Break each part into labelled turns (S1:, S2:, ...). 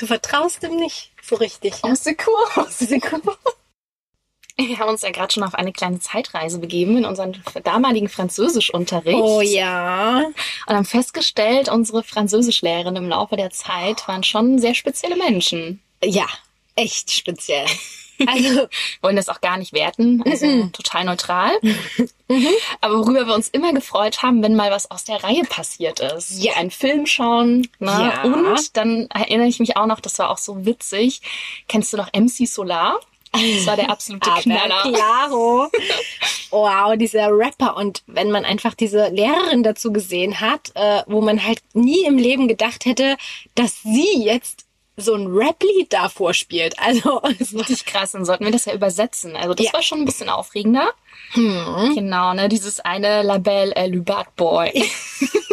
S1: Du vertraust ihm nicht so richtig.
S2: Ja? Aus Secours. Wir haben uns ja gerade schon auf eine kleine Zeitreise begeben in unseren damaligen Französischunterricht.
S1: Oh ja.
S2: Und haben festgestellt, unsere Französischlehrerin im Laufe der Zeit waren schon sehr spezielle Menschen.
S1: Ja, echt speziell.
S2: Also wollen das auch gar nicht werten, also mhm. total neutral. Mhm. Aber worüber wir uns immer gefreut haben, wenn mal was aus der Reihe passiert ist.
S1: Ja.
S2: Ein Film schauen. Ne? Ja. Und dann erinnere ich mich auch noch, das war auch so witzig. Kennst du noch MC Solar? Das war der absolute Knaller.
S1: Claro. Wow, dieser Rapper. Und wenn man einfach diese Lehrerin dazu gesehen hat, äh, wo man halt nie im Leben gedacht hätte, dass sie jetzt so ein Rap-Lied da vorspielt. Also
S2: das ist richtig krass. Dann sollten wir das ja übersetzen. Also das ja. war schon ein bisschen aufregender. Hm. Genau, ne? Dieses eine Label äh, Le Bad Boy.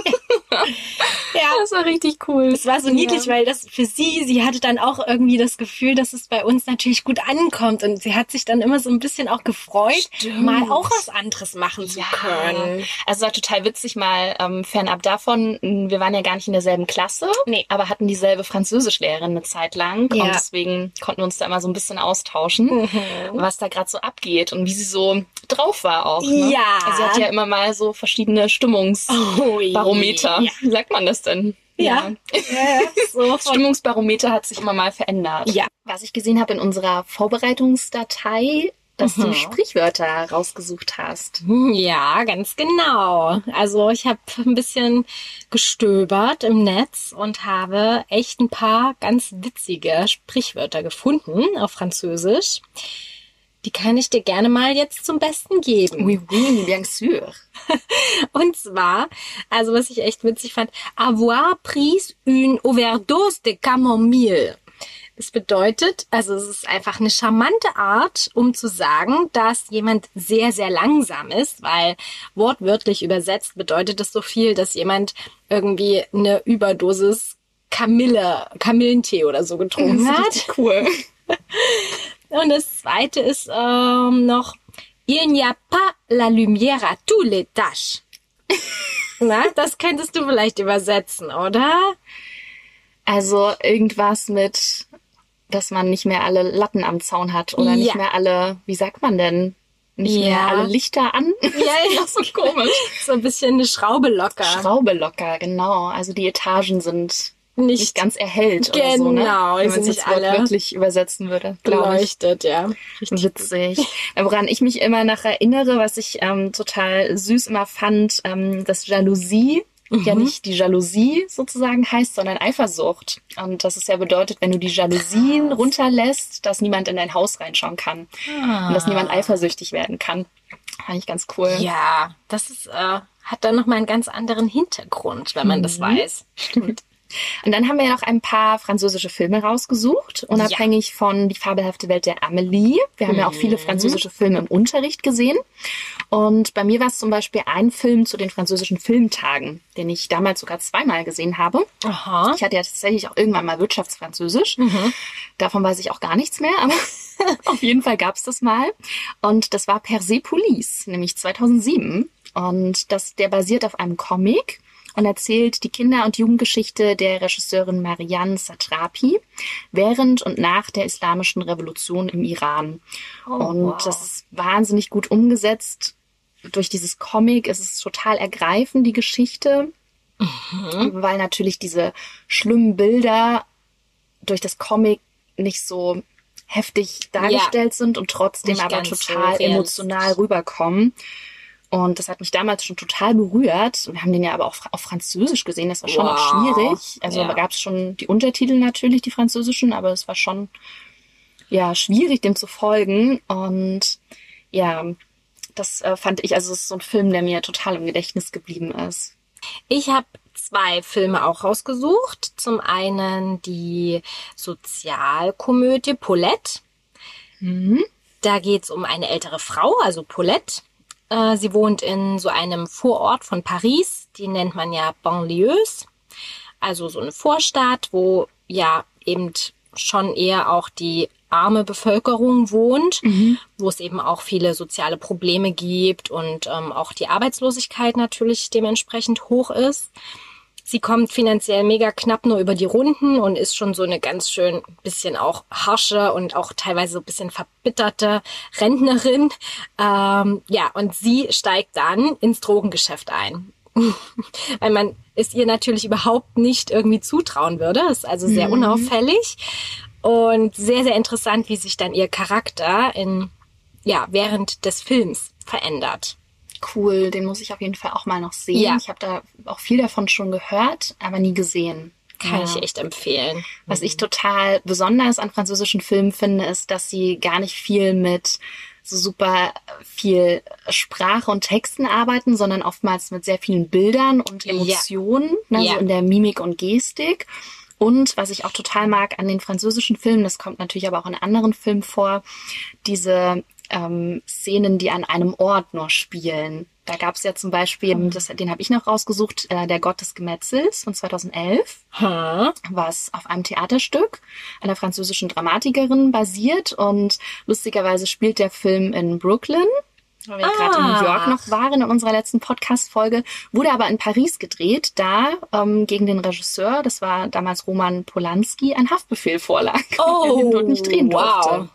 S1: ja. Das war richtig cool. Das war so niedlich, ja. weil das für sie, sie hatte dann auch irgendwie das Gefühl, dass es bei uns natürlich gut ankommt und sie hat sich dann immer so ein bisschen auch gefreut, Stimmt. mal auch was anderes machen zu ja. können.
S2: Also war total witzig mal ähm, fernab davon, wir waren ja gar nicht in derselben Klasse,
S1: nee.
S2: aber hatten dieselbe Französischlehrerin eine Zeit lang ja. und deswegen konnten wir uns da immer so ein bisschen austauschen, mhm. was da gerade so abgeht und wie sie so drauf war auch. Ne?
S1: Ja.
S2: Also sie hat ja immer mal so verschiedene Stimmungsbarometer. Oh, ja. Wie sagt man das denn?
S1: Ja.
S2: ja. so das Stimmungsbarometer hat sich immer mal verändert.
S1: Ja.
S2: Was ich gesehen habe in unserer Vorbereitungsdatei, dass mhm. du Sprichwörter rausgesucht hast.
S1: Ja, ganz genau. Also ich habe ein bisschen gestöbert im Netz und habe echt ein paar ganz witzige Sprichwörter gefunden auf Französisch. Die kann ich dir gerne mal jetzt zum Besten geben.
S2: Oui, oui, bien sûr.
S1: Und zwar, also was ich echt witzig fand, avoir pris une overdose de camomille. Es bedeutet, also es ist einfach eine charmante Art, um zu sagen, dass jemand sehr, sehr langsam ist, weil wortwörtlich übersetzt bedeutet es so viel, dass jemand irgendwie eine Überdosis Kamille, Kamillentee oder so getrunken hat.
S2: Cool.
S1: Und das zweite ist ähm, noch Il n'y a pas la lumière à tous les tâches. Na, das könntest du vielleicht übersetzen, oder?
S2: Also irgendwas mit, dass man nicht mehr alle Latten am Zaun hat oder ja. nicht mehr alle, wie sagt man denn? Nicht ja. mehr alle Lichter an.
S1: Ja, ja. so komisch. So ein bisschen eine Schraube locker.
S2: Schraube locker, genau. Also die Etagen sind nicht, nicht ganz erhellt
S1: genau, oder
S2: so, ne?
S1: Genau,
S2: wenn man es jetzt alle wirklich übersetzen würde.
S1: Beleuchtet, ja.
S2: Richtig witzig. Woran ich mich immer nach erinnere, was ich ähm, total süß immer fand, ähm, dass Jalousie mhm. ja nicht die Jalousie sozusagen heißt, sondern Eifersucht. Und das ist ja bedeutet, wenn du die Jalousien runterlässt, dass niemand in dein Haus reinschauen kann. Ah. Und dass niemand eifersüchtig werden kann. Fand ich ganz cool.
S1: Ja, das ist, äh, hat dann nochmal einen ganz anderen Hintergrund, wenn man mhm. das weiß.
S2: Stimmt. Und dann haben wir ja noch ein paar französische Filme rausgesucht, unabhängig ja. von Die fabelhafte Welt der Amelie. Wir haben mhm. ja auch viele mhm. französische Filme im Unterricht gesehen. Und bei mir war es zum Beispiel ein Film zu den französischen Filmtagen, den ich damals sogar zweimal gesehen habe.
S1: Aha.
S2: Ich hatte ja tatsächlich auch irgendwann mal Wirtschaftsfranzösisch. Mhm. Davon weiß ich auch gar nichts mehr, aber auf jeden Fall gab es das mal. Und das war Persepolis, nämlich 2007. Und das, der basiert auf einem Comic und erzählt die Kinder- und Jugendgeschichte der Regisseurin Marianne Satrapi während und nach der islamischen Revolution im Iran. Oh, und wow. das ist wahnsinnig gut umgesetzt. Durch dieses Comic ist es total ergreifend, die Geschichte, mhm. weil natürlich diese schlimmen Bilder durch das Comic nicht so heftig dargestellt ja. sind und trotzdem nicht aber total so emotional rüberkommen. Und das hat mich damals schon total berührt. Wir haben den ja aber auch auf Französisch gesehen. Das war schon wow. auch schwierig. Also ja. da gab es schon die Untertitel natürlich, die französischen, aber es war schon ja schwierig, dem zu folgen. Und ja, das äh, fand ich, also es ist so ein Film, der mir total im Gedächtnis geblieben ist.
S1: Ich habe zwei Filme auch rausgesucht. Zum einen die Sozialkomödie Paulette. Mhm. Da geht's um eine ältere Frau, also Paulette, äh, sie wohnt in so einem Vorort von Paris, die nennt man ja Banlieues, also so eine Vorstadt, wo ja eben schon eher auch die arme Bevölkerung wohnt, mhm. wo es eben auch viele soziale Probleme gibt und ähm, auch die Arbeitslosigkeit natürlich dementsprechend hoch ist. Sie kommt finanziell mega knapp nur über die Runden und ist schon so eine ganz schön bisschen auch harsche und auch teilweise so ein bisschen verbitterte Rentnerin. Ähm, ja, und sie steigt dann ins Drogengeschäft ein. Weil man es ihr natürlich überhaupt nicht irgendwie zutrauen würde. ist also sehr mhm. unauffällig und sehr, sehr interessant, wie sich dann ihr Charakter in, ja, während des Films verändert.
S2: Cool, den muss ich auf jeden Fall auch mal noch sehen. Ja. Ich habe da auch viel davon schon gehört, aber nie gesehen.
S1: Kann ja. ich echt empfehlen.
S2: Was ich total besonders an französischen Filmen finde, ist, dass sie gar nicht viel mit so super viel Sprache und Texten arbeiten, sondern oftmals mit sehr vielen Bildern und Emotionen, ja. Ne, ja. so in der Mimik und Gestik. Und was ich auch total mag an den französischen Filmen, das kommt natürlich aber auch in anderen Filmen vor, diese ähm, Szenen, die an einem Ort nur spielen. Da gab es ja zum Beispiel, hm. das, den habe ich noch rausgesucht, äh, Der Gott des Gemetzels von 2011, hm. was auf einem Theaterstück einer französischen Dramatikerin basiert. Und lustigerweise spielt der Film in Brooklyn weil wir ah. gerade in New York noch waren in unserer letzten Podcast-Folge, wurde aber in Paris gedreht, da ähm, gegen den Regisseur, das war damals Roman Polanski, ein Haftbefehl vorlag, oh, er dort nicht drehen durfte.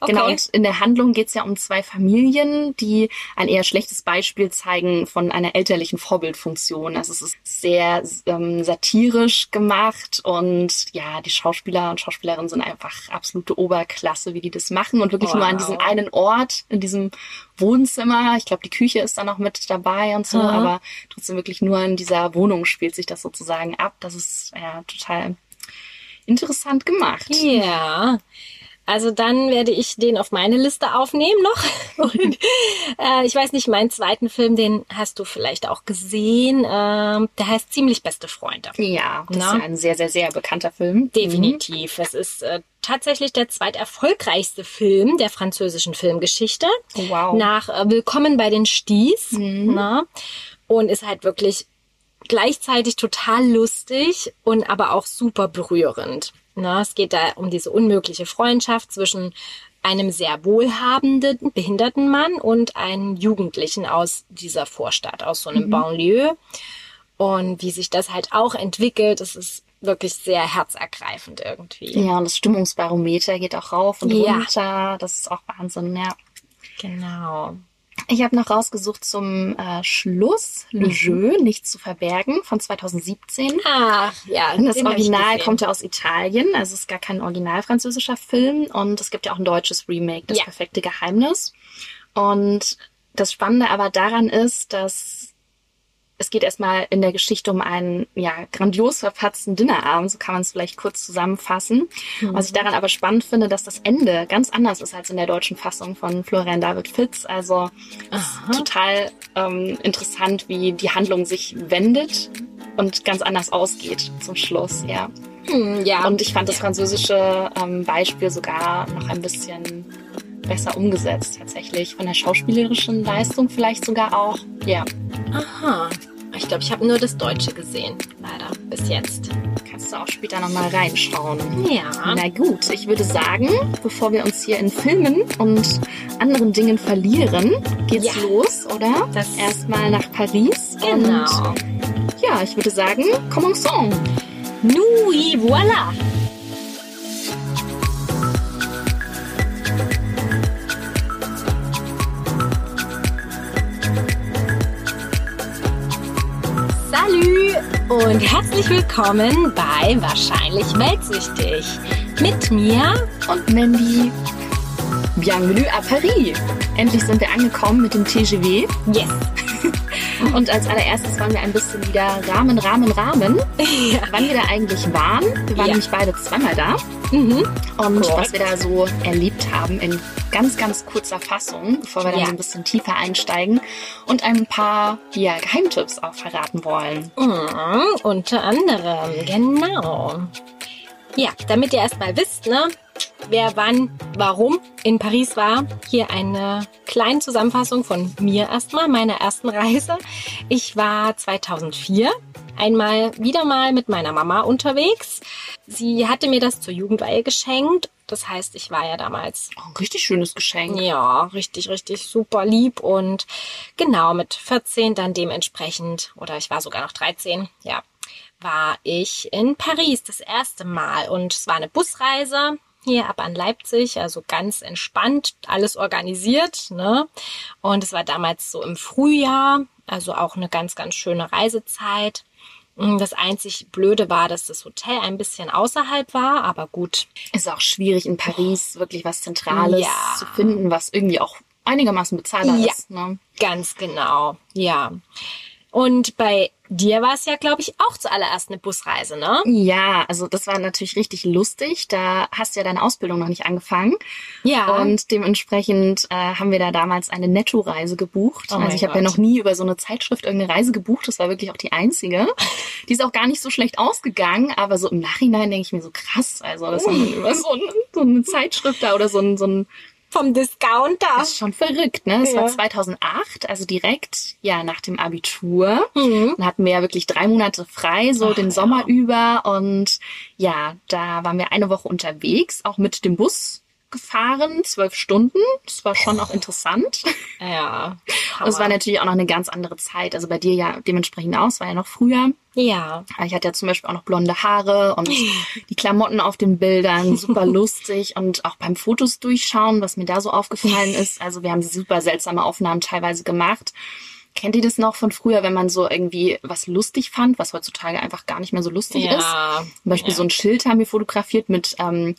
S2: Wow. Genau, und in der Handlung geht es ja um zwei Familien, die ein eher schlechtes Beispiel zeigen von einer elterlichen Vorbildfunktion. Also es ist sehr ähm, satirisch gemacht und ja, die Schauspieler und Schauspielerinnen sind einfach absolute Oberklasse, wie die das machen und wirklich wow. nur an diesem einen Ort, in diesem Wohnzimmer. Ich glaube, die Küche ist da noch mit dabei und so, mhm. aber trotzdem wirklich nur in dieser Wohnung spielt sich das sozusagen ab. Das ist ja total interessant gemacht.
S1: Ja. Also dann werde ich den auf meine Liste aufnehmen noch. Und, äh, ich weiß nicht, meinen zweiten Film, den hast du vielleicht auch gesehen. Äh, der heißt Ziemlich beste Freunde.
S2: Ja, das Na? ist ja ein sehr, sehr, sehr bekannter Film.
S1: Definitiv. Mhm. Es ist äh, tatsächlich der zweiterfolgreichste Film der französischen Filmgeschichte. Wow. Nach äh, Willkommen bei den Sties. Mhm. Na? Und ist halt wirklich gleichzeitig total lustig und aber auch super berührend. Na, es geht da um diese unmögliche Freundschaft zwischen einem sehr wohlhabenden, behinderten Mann und einem Jugendlichen aus dieser Vorstadt, aus so einem mhm. Banlieue. Und wie sich das halt auch entwickelt, das ist wirklich sehr herzergreifend irgendwie.
S2: Ja, und das Stimmungsbarometer geht auch rauf und ja. runter. Das ist auch Wahnsinn, ja.
S1: Genau.
S2: Ich habe noch rausgesucht zum äh, Schluss Le mhm. Jeu, nichts zu verbergen, von 2017.
S1: Ach, ja.
S2: Das Original kommt ja aus Italien, also es ist gar kein original französischer Film und es gibt ja auch ein deutsches Remake, Das ja. perfekte Geheimnis. Und das Spannende aber daran ist, dass es geht erstmal in der Geschichte um einen ja grandios verpatzten Dinnerabend, so kann man es vielleicht kurz zusammenfassen. Mhm. Was ich daran aber spannend finde, dass das Ende ganz anders ist als in der deutschen Fassung von Florian David Fitz. Also total ähm, interessant, wie die Handlung sich wendet und ganz anders ausgeht zum Schluss, ja. Mhm, ja. Und ich fand das französische ähm, Beispiel sogar noch ein bisschen besser umgesetzt tatsächlich. Von der schauspielerischen Leistung vielleicht sogar auch. Ja.
S1: Aha. Ich glaube, ich habe nur das Deutsche gesehen, leider, bis jetzt.
S2: Kannst du auch später nochmal reinschauen.
S1: Ja.
S2: Na gut, ich würde sagen, bevor wir uns hier in Filmen und anderen Dingen verlieren, geht's ja. los, oder? Das Erstmal nach Paris.
S1: Genau.
S2: Und ja, ich würde sagen, commençons.
S1: Nous y voilà. Und herzlich willkommen bei Wahrscheinlich Weltsüchtig. Mit mir
S2: und Mandy. Bienvenue à Paris. Endlich sind wir angekommen mit dem TGV.
S1: Yes.
S2: Und als allererstes wollen wir ein bisschen wieder Rahmen, Rahmen, Rahmen. Ja. Wann wir da eigentlich waren. Wir waren ja. nämlich beide zweimal da. Mhm. Und Correct. was wir da so erlebt haben in ganz, ganz kurzer Fassung, bevor wir dann ja. so ein bisschen tiefer einsteigen und ein paar ja, Geheimtipps auch verraten wollen.
S1: Mhm, unter anderem, genau. Ja, damit ihr erstmal wisst, ne, wer wann, warum in Paris war. Hier eine kleine Zusammenfassung von mir erstmal, meiner ersten Reise. Ich war 2004 einmal wieder mal mit meiner Mama unterwegs. Sie hatte mir das zur Jugendweihe geschenkt. Das heißt, ich war ja damals.
S2: Oh, ein richtig schönes Geschenk.
S1: Ja, richtig, richtig super lieb. Und genau mit 14 dann dementsprechend, oder ich war sogar noch 13, ja, war ich in Paris das erste Mal und es war eine Busreise hier ab an Leipzig, also ganz entspannt, alles organisiert, ne? Und es war damals so im Frühjahr, also auch eine ganz, ganz schöne Reisezeit. Das einzig Blöde war, dass das Hotel ein bisschen außerhalb war, aber gut.
S2: Ist auch schwierig in Paris wirklich was Zentrales ja. zu finden, was irgendwie auch einigermaßen bezahlbar ja, ist. Ne?
S1: Ganz genau, ja. Und bei dir war es ja, glaube ich, auch zuallererst eine Busreise, ne?
S2: Ja, also das war natürlich richtig lustig. Da hast du ja deine Ausbildung noch nicht angefangen.
S1: Ja.
S2: Und dementsprechend äh, haben wir da damals eine Netto-Reise gebucht. Oh also ich habe ja noch nie über so eine Zeitschrift irgendeine Reise gebucht. Das war wirklich auch die einzige. Die ist auch gar nicht so schlecht ausgegangen, aber so im Nachhinein denke ich mir so krass. Also das oh. über so, ein, so eine Zeitschrift da oder so ein, so ein
S1: vom Discounter.
S2: Das ist schon verrückt, ne? Das ja. war 2008, also direkt ja nach dem Abitur. Mhm. Dann hatten wir ja wirklich drei Monate frei, so Ach, den Sommer ja. über. Und ja, da waren wir eine Woche unterwegs, auch mit dem Bus gefahren, zwölf Stunden. Das war schon auch interessant.
S1: Ja.
S2: Und es war natürlich auch noch eine ganz andere Zeit. Also bei dir ja dementsprechend aus, war ja noch früher.
S1: Ja.
S2: Ich hatte ja zum Beispiel auch noch blonde Haare und die Klamotten auf den Bildern, super lustig und auch beim Fotos durchschauen, was mir da so aufgefallen ist. Also wir haben super seltsame Aufnahmen teilweise gemacht. Kennt ihr das noch von früher, wenn man so irgendwie was lustig fand, was heutzutage einfach gar nicht mehr so lustig ja. ist? Zum Beispiel ja. so ein Schild haben wir fotografiert mit ähm,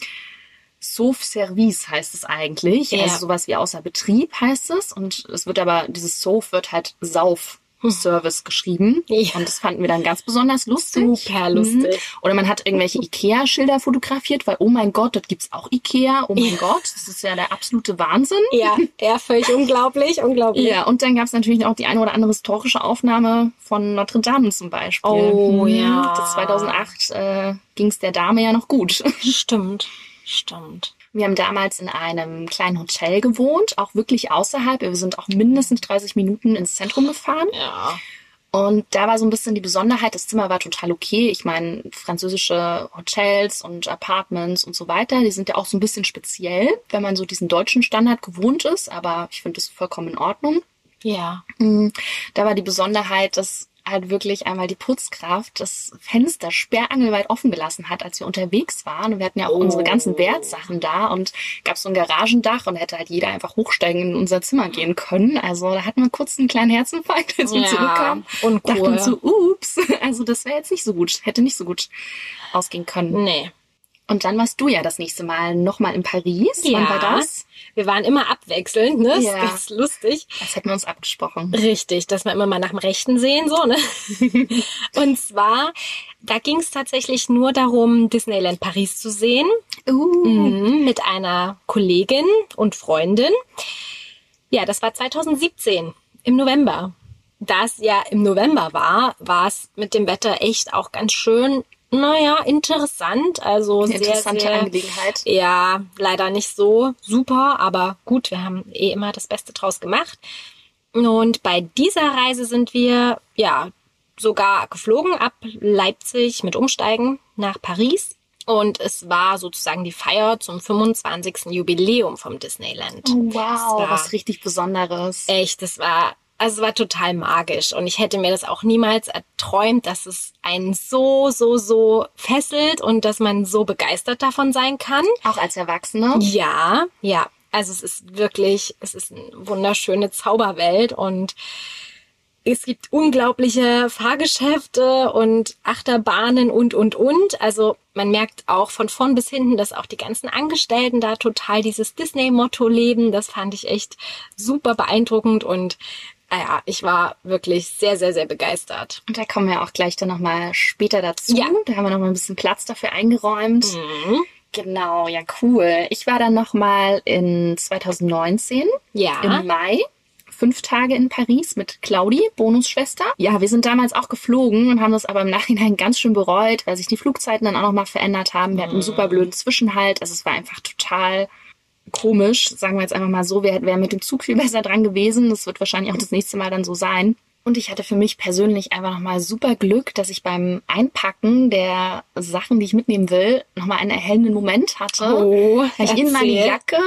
S2: Sauf Service heißt es eigentlich. Ja. Also sowas wie außer Betrieb heißt es. Und es wird aber, dieses Sauf wird halt Sauf Service geschrieben. Ja. Und das fanden wir dann ganz besonders lustig.
S1: Super lustig. Mhm.
S2: Oder man hat irgendwelche Ikea-Schilder fotografiert, weil, oh mein Gott, dort gibt's auch Ikea. Oh mein ja. Gott, das ist ja der absolute Wahnsinn.
S1: Ja, ja, völlig unglaublich, unglaublich.
S2: Ja, und dann gab's natürlich auch die eine oder andere historische Aufnahme von Notre Dame zum Beispiel.
S1: Oh, mhm. ja.
S2: Das 2008 äh, ging's der Dame ja noch gut.
S1: Stimmt. Stimmt.
S2: Wir haben damals in einem kleinen Hotel gewohnt, auch wirklich außerhalb. Wir sind auch mindestens 30 Minuten ins Zentrum gefahren.
S1: Ja.
S2: Und da war so ein bisschen die Besonderheit, das Zimmer war total okay. Ich meine, französische Hotels und Apartments und so weiter, die sind ja auch so ein bisschen speziell, wenn man so diesen deutschen Standard gewohnt ist. Aber ich finde das vollkommen in Ordnung.
S1: Ja.
S2: Mm, da war die Besonderheit, dass halt wirklich einmal die Putzkraft das Fenster sperrangelweit offen gelassen hat, als wir unterwegs waren. Und wir hatten ja auch oh. unsere ganzen Wertsachen da und gab so ein Garagendach und hätte halt jeder einfach hochsteigen in unser Zimmer gehen können. Also da hatten wir kurz einen kleinen Herzinfarkt, als wir ja, zurückkamen. Und cool. dachten so, ups, also das wäre jetzt nicht so gut, hätte nicht so gut ausgehen können.
S1: Nee.
S2: Und dann warst du ja das nächste Mal nochmal in Paris.
S1: Ja.
S2: Wann war das?
S1: Wir waren immer abwechselnd, ne? Das ja. ist lustig.
S2: Das hätten wir uns abgesprochen.
S1: Richtig, dass wir immer mal nach dem Rechten sehen, so, ne? Und zwar, da ging es tatsächlich nur darum, Disneyland Paris zu sehen.
S2: Uh.
S1: Mhm, mit einer Kollegin und Freundin. Ja, das war 2017 im November. Da es ja im November war, war es mit dem Wetter echt auch ganz schön naja, interessant. Also Eine sehr,
S2: interessante
S1: sehr,
S2: Angelegenheit.
S1: Ja, leider nicht so super, aber gut, wir haben eh immer das Beste draus gemacht. Und bei dieser Reise sind wir ja sogar geflogen ab Leipzig mit Umsteigen nach Paris. Und es war sozusagen die Feier zum 25. Jubiläum vom Disneyland.
S2: Oh, wow, was richtig Besonderes.
S1: Echt, das war also es war total magisch und ich hätte mir das auch niemals erträumt, dass es einen so, so, so fesselt und dass man so begeistert davon sein kann.
S2: Auch als Erwachsene?
S1: Ja, ja. Also es ist wirklich, es ist eine wunderschöne Zauberwelt und es gibt unglaubliche Fahrgeschäfte und Achterbahnen und, und, und. Also man merkt auch von vorn bis hinten, dass auch die ganzen Angestellten da total dieses Disney-Motto leben. Das fand ich echt super beeindruckend und Ah ja, ich war wirklich sehr, sehr, sehr begeistert.
S2: Und da kommen wir auch gleich dann nochmal später dazu. Ja. Da haben wir nochmal ein bisschen Platz dafür eingeräumt.
S1: Mhm.
S2: Genau, ja, cool. Ich war dann nochmal in 2019.
S1: Ja.
S2: Im Mai fünf Tage in Paris mit Claudi, Bonusschwester. Ja, wir sind damals auch geflogen und haben das aber im Nachhinein ganz schön bereut, weil sich die Flugzeiten dann auch nochmal verändert haben. Wir hatten einen mhm. super blöden Zwischenhalt. Also es war einfach total komisch, sagen wir jetzt einfach mal so, wäre wär mit dem Zug viel besser dran gewesen. Das wird wahrscheinlich auch das nächste Mal dann so sein. Und ich hatte für mich persönlich einfach nochmal super Glück, dass ich beim Einpacken der Sachen, die ich mitnehmen will, nochmal einen erhellenden Moment hatte.
S1: Oh,
S2: weil ich in meine Jacke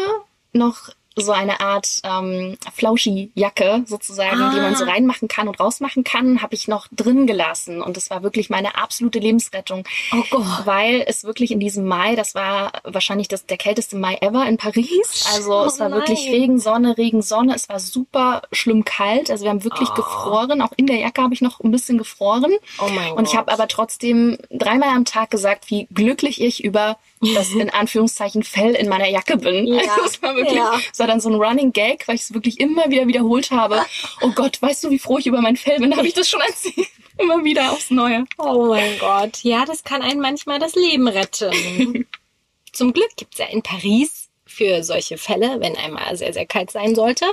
S2: noch so eine Art ähm, Flauschi-Jacke sozusagen, ah. die man so ah. reinmachen kann und rausmachen kann, habe ich noch drin gelassen. Und das war wirklich meine absolute Lebensrettung.
S1: Oh Gott.
S2: Weil es wirklich in diesem Mai, das war wahrscheinlich das, der kälteste Mai ever in Paris. Also oh es war nein. wirklich Regen, Sonne, Regen, Sonne. Es war super schlimm kalt. Also wir haben wirklich oh. gefroren. Auch in der Jacke habe ich noch ein bisschen gefroren.
S1: Oh mein
S2: und ich habe aber trotzdem dreimal am Tag gesagt, wie glücklich ich über das in Anführungszeichen Fell in meiner Jacke bin. Ja. Also es war wirklich, ja. es war dann so ein Running Gag, weil ich es wirklich immer wieder wiederholt habe. Oh Gott, weißt du, wie froh ich über mein Fell bin? Habe ich das schon erzählt? Immer wieder aufs Neue.
S1: Oh mein Gott. Ja, das kann einen manchmal das Leben retten. Zum Glück gibt's ja in Paris für solche Fälle, wenn einmal sehr, sehr kalt sein sollte,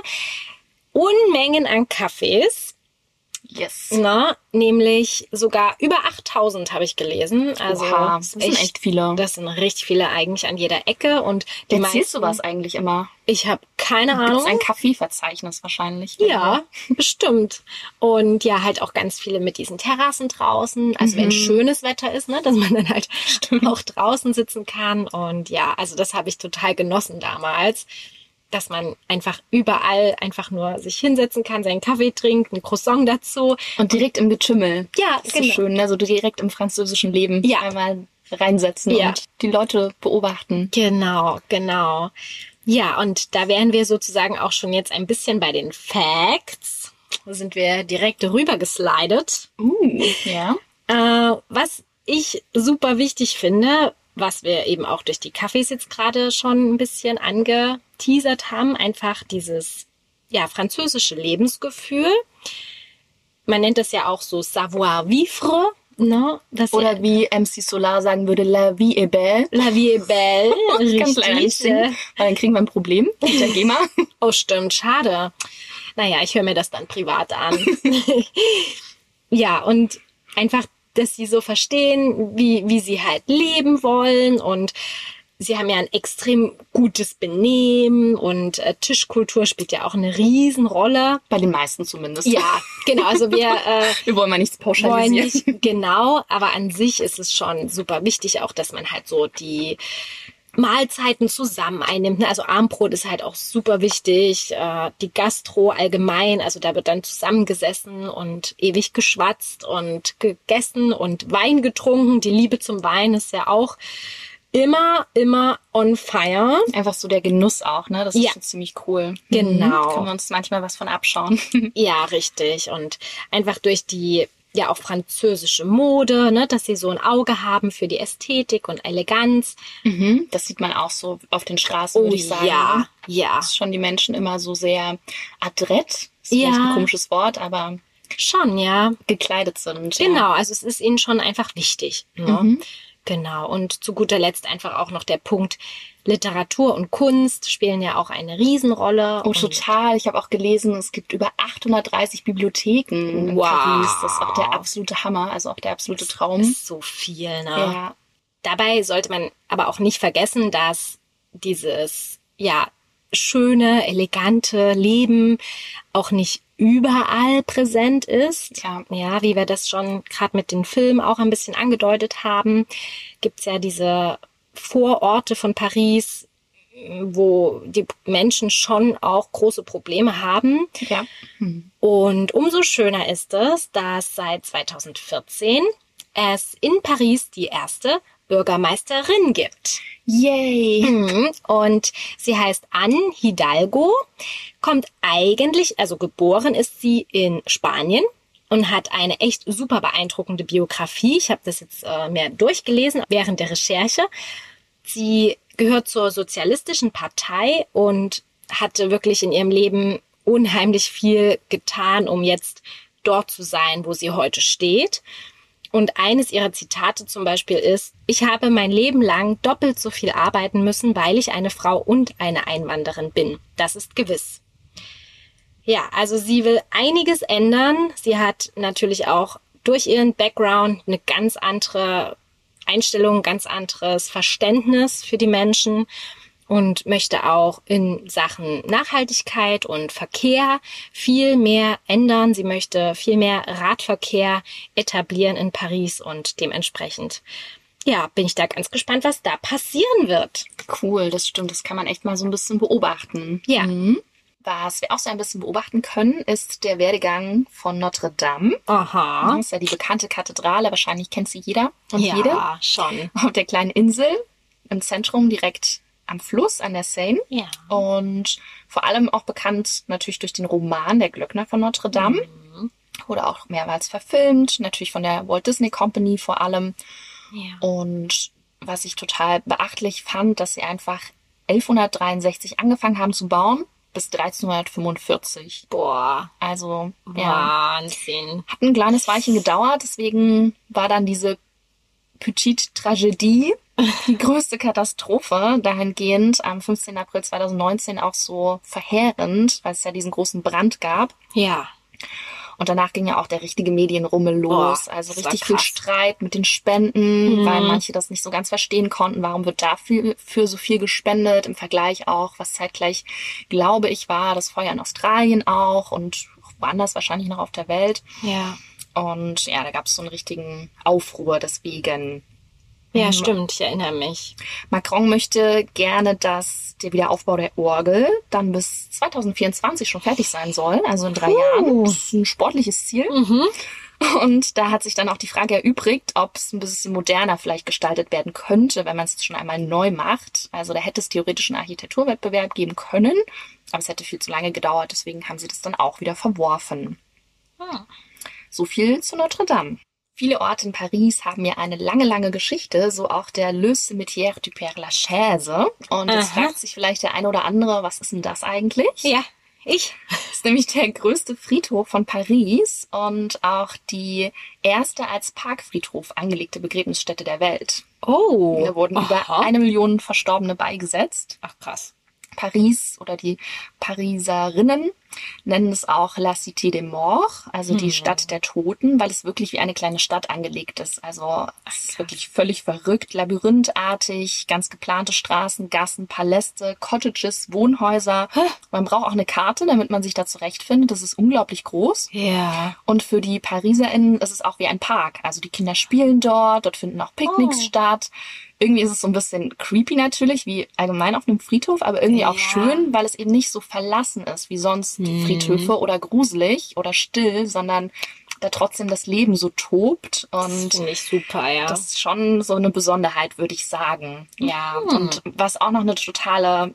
S1: Unmengen an Kaffees
S2: Yes.
S1: Na, nämlich sogar über 8000 habe ich gelesen. Also
S2: Oha, das sind echt, echt, viele.
S1: Das sind richtig viele eigentlich an jeder Ecke und
S2: die Erzählst du was eigentlich immer?
S1: Ich habe keine Ahnung.
S2: Gibt's ein Kaffeeverzeichnis wahrscheinlich.
S1: Ja, bestimmt. Und ja, halt auch ganz viele mit diesen Terrassen draußen. Also mhm. wenn schönes Wetter ist, ne, dass man dann halt Stimmt. auch draußen sitzen kann. Und ja, also das habe ich total genossen damals dass man einfach überall einfach nur sich hinsetzen kann, seinen Kaffee trinkt, ein Croissant dazu.
S2: Und direkt im Getümmel.
S1: Ja,
S2: das ist genau. so schön, ne? so direkt im französischen Leben. Ja. Einmal reinsetzen ja. und die Leute beobachten.
S1: Genau, genau. Ja, und da wären wir sozusagen auch schon jetzt ein bisschen bei den Facts. Da sind wir direkt rüber geslidet.
S2: Uh, ja.
S1: Äh, was ich super wichtig finde, was wir eben auch durch die Kaffees jetzt gerade schon ein bisschen angeteasert haben, einfach dieses ja französische Lebensgefühl. Man nennt es ja auch so savoir vivre. Ne?
S2: Das Oder ja, wie MC Solar sagen würde, la vie est belle.
S1: La vie est belle.
S2: ich kann leider nicht singen, weil dann kriegen wir ein Problem mit der GEMA.
S1: oh, stimmt, schade. Naja, ich höre mir das dann privat an. ja, und einfach dass sie so verstehen, wie, wie sie halt leben wollen und sie haben ja ein extrem gutes Benehmen und äh, Tischkultur spielt ja auch eine Riesenrolle.
S2: Bei den meisten zumindest.
S1: Ja, genau. Also wir, äh,
S2: wir wollen mal nichts pauschalisieren.
S1: Nicht, genau, aber an sich ist es schon super wichtig auch, dass man halt so die Mahlzeiten zusammen einnimmt. Ne? Also Armbrot ist halt auch super wichtig. Äh, die Gastro allgemein, also da wird dann zusammengesessen und ewig geschwatzt und gegessen und Wein getrunken. Die Liebe zum Wein ist ja auch immer, immer on fire.
S2: Einfach so der Genuss auch, ne? Das ist ja. schon ziemlich cool.
S1: Genau.
S2: Mhm. Können wir uns manchmal was von abschauen.
S1: ja, richtig. Und einfach durch die ja auch französische Mode, ne, dass sie so ein Auge haben für die Ästhetik und Eleganz.
S2: Mhm, das sieht man auch so auf den Straßen, oh, würde ich sagen.
S1: Ja, ne? ja.
S2: Das ist schon die Menschen immer so sehr adrett. Das ist ja. ein komisches Wort, aber
S1: schon, ja.
S2: Gekleidet sind.
S1: Genau, ja. also es ist ihnen schon einfach wichtig. Ne? Mhm. Genau. Und zu guter Letzt einfach auch noch der Punkt, Literatur und Kunst spielen ja auch eine Riesenrolle.
S2: Oh, total. Ich habe auch gelesen, es gibt über 830 Bibliotheken in wow. Paris. Das ist auch der absolute Hammer, also auch der absolute Traum.
S1: Das ist so viel, ne?
S2: Ja.
S1: Dabei sollte man aber auch nicht vergessen, dass dieses, ja, schöne, elegante Leben auch nicht überall präsent ist.
S2: Ja,
S1: ja wie wir das schon gerade mit den Filmen auch ein bisschen angedeutet haben, gibt's ja diese Vororte von Paris, wo die Menschen schon auch große Probleme haben.
S2: Ja.
S1: Hm. Und umso schöner ist es, dass seit 2014 es in Paris die erste Bürgermeisterin gibt.
S2: Yay!
S1: Mhm. Und sie heißt Anne Hidalgo, kommt eigentlich, also geboren ist sie in Spanien und hat eine echt super beeindruckende Biografie. Ich habe das jetzt äh, mehr durchgelesen während der Recherche. Sie gehört zur Sozialistischen Partei und hatte wirklich in ihrem Leben unheimlich viel getan, um jetzt dort zu sein, wo sie heute steht. Und eines ihrer Zitate zum Beispiel ist, ich habe mein Leben lang doppelt so viel arbeiten müssen, weil ich eine Frau und eine Einwanderin bin. Das ist gewiss. Ja, also sie will einiges ändern. Sie hat natürlich auch durch ihren Background eine ganz andere Einstellung, ganz anderes Verständnis für die Menschen und möchte auch in Sachen Nachhaltigkeit und Verkehr viel mehr ändern. Sie möchte viel mehr Radverkehr etablieren in Paris und dementsprechend ja, bin ich da ganz gespannt, was da passieren wird.
S2: Cool, das stimmt. Das kann man echt mal so ein bisschen beobachten.
S1: Ja.
S2: Mhm. Was wir auch so ein bisschen beobachten können, ist der Werdegang von Notre Dame.
S1: Aha.
S2: Das ist ja die bekannte Kathedrale. Wahrscheinlich kennt sie jeder und
S1: ja,
S2: jede.
S1: schon.
S2: Auf der kleinen Insel im Zentrum direkt am Fluss an der Seine.
S1: Ja.
S2: Und vor allem auch bekannt natürlich durch den Roman Der Glöckner von Notre Dame. Wurde auch mehrmals verfilmt, natürlich von der Walt Disney Company vor allem.
S1: Ja.
S2: Und was ich total beachtlich fand, dass sie einfach 1163 angefangen haben zu bauen bis 1345.
S1: Boah,
S2: Also ja,
S1: Wahnsinn.
S2: hat ein kleines Weilchen gedauert, deswegen war dann diese Petite Tragédie die größte Katastrophe dahingehend am 15. April 2019 auch so verheerend, weil es ja diesen großen Brand gab.
S1: Ja.
S2: Und danach ging ja auch der richtige Medienrummel los.
S1: Boah,
S2: also richtig viel. Streit mit den Spenden,
S1: Mhm.
S2: weil manche das nicht so ganz verstehen konnten. Warum wird dafür für so viel gespendet? Im Vergleich auch, was zeitgleich, glaube ich, war das Feuer in Australien auch und woanders wahrscheinlich noch auf der Welt.
S1: Ja.
S2: Und ja, da gab es so einen richtigen Aufruhr deswegen.
S1: Ja,
S2: Mhm.
S1: stimmt, ich erinnere mich.
S2: Macron möchte gerne, dass der Wiederaufbau der Orgel dann bis 2024 schon fertig sein soll, also in drei
S1: Puh.
S2: Jahren. Das ist ein sportliches Ziel.
S1: Mhm.
S2: Und da hat sich dann auch die Frage erübrigt, ob es ein bisschen moderner vielleicht gestaltet werden könnte, wenn man es schon einmal neu macht. Also da hätte es theoretisch einen Architekturwettbewerb geben können, aber es hätte viel zu lange gedauert, deswegen haben sie das dann auch wieder verworfen.
S1: Ah.
S2: So viel zu Notre Dame. Viele Orte in Paris haben ja eine lange, lange Geschichte, so auch der Le Cimetière du Père Lachaise. Und jetzt
S1: Aha.
S2: fragt sich vielleicht der ein oder andere, was ist denn das eigentlich?
S1: Ja, ich.
S2: Das ist nämlich der größte Friedhof von Paris und auch die erste als Parkfriedhof angelegte Begräbnisstätte der Welt.
S1: Oh.
S2: Da wurden über
S1: Aha.
S2: eine Million Verstorbene beigesetzt.
S1: Ach, krass.
S2: Paris oder die Pariserinnen nennen es auch La Cité des Morts, also die
S1: Hm.
S2: Stadt der Toten, weil es wirklich wie eine kleine Stadt angelegt ist. Also es ist wirklich völlig verrückt, labyrinthartig, ganz geplante Straßen, Gassen, Paläste, Cottages, Wohnhäuser. Man braucht auch eine Karte, damit man sich da zurechtfindet. Das ist unglaublich groß.
S1: Ja.
S2: Und für die PariserInnen ist es auch wie ein Park. Also die Kinder spielen dort, dort finden auch Picknicks
S1: Oh.
S2: statt. Irgendwie ist es so ein bisschen creepy natürlich, wie allgemein auf einem Friedhof, aber irgendwie auch
S1: Ja.
S2: schön, weil es eben nicht so verlassen ist wie sonst
S1: Hm.
S2: Friedhöfe oder gruselig oder still, sondern da trotzdem das Leben so tobt
S1: Das
S2: und
S1: ich super, ja.
S2: das ist schon so eine Besonderheit, würde ich sagen. Ja,
S1: Mhm.
S2: und was auch noch eine totale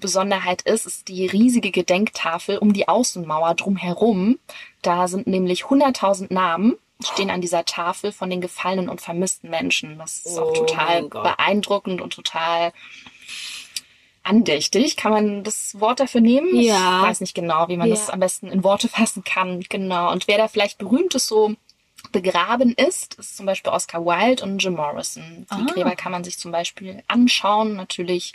S2: Besonderheit ist, ist die riesige Gedenktafel um die Außenmauer drumherum. Da sind nämlich 100.000 Namen stehen an dieser Tafel von den gefallenen und vermissten Menschen. Das ist auch
S1: Oh
S2: total
S1: mein Gott.
S2: beeindruckend und total andächtig. Kann man das Wort dafür nehmen?
S1: Ja.
S2: Ich weiß nicht genau, wie man
S1: Ja.
S2: das am besten in Worte fassen kann. Genau. Und wer da vielleicht berühmt ist, so begraben ist, ist zum Beispiel Oscar Wilde und Jim Morrison. Die
S1: Ah.
S2: Gräber kann man sich zum Beispiel anschauen, natürlich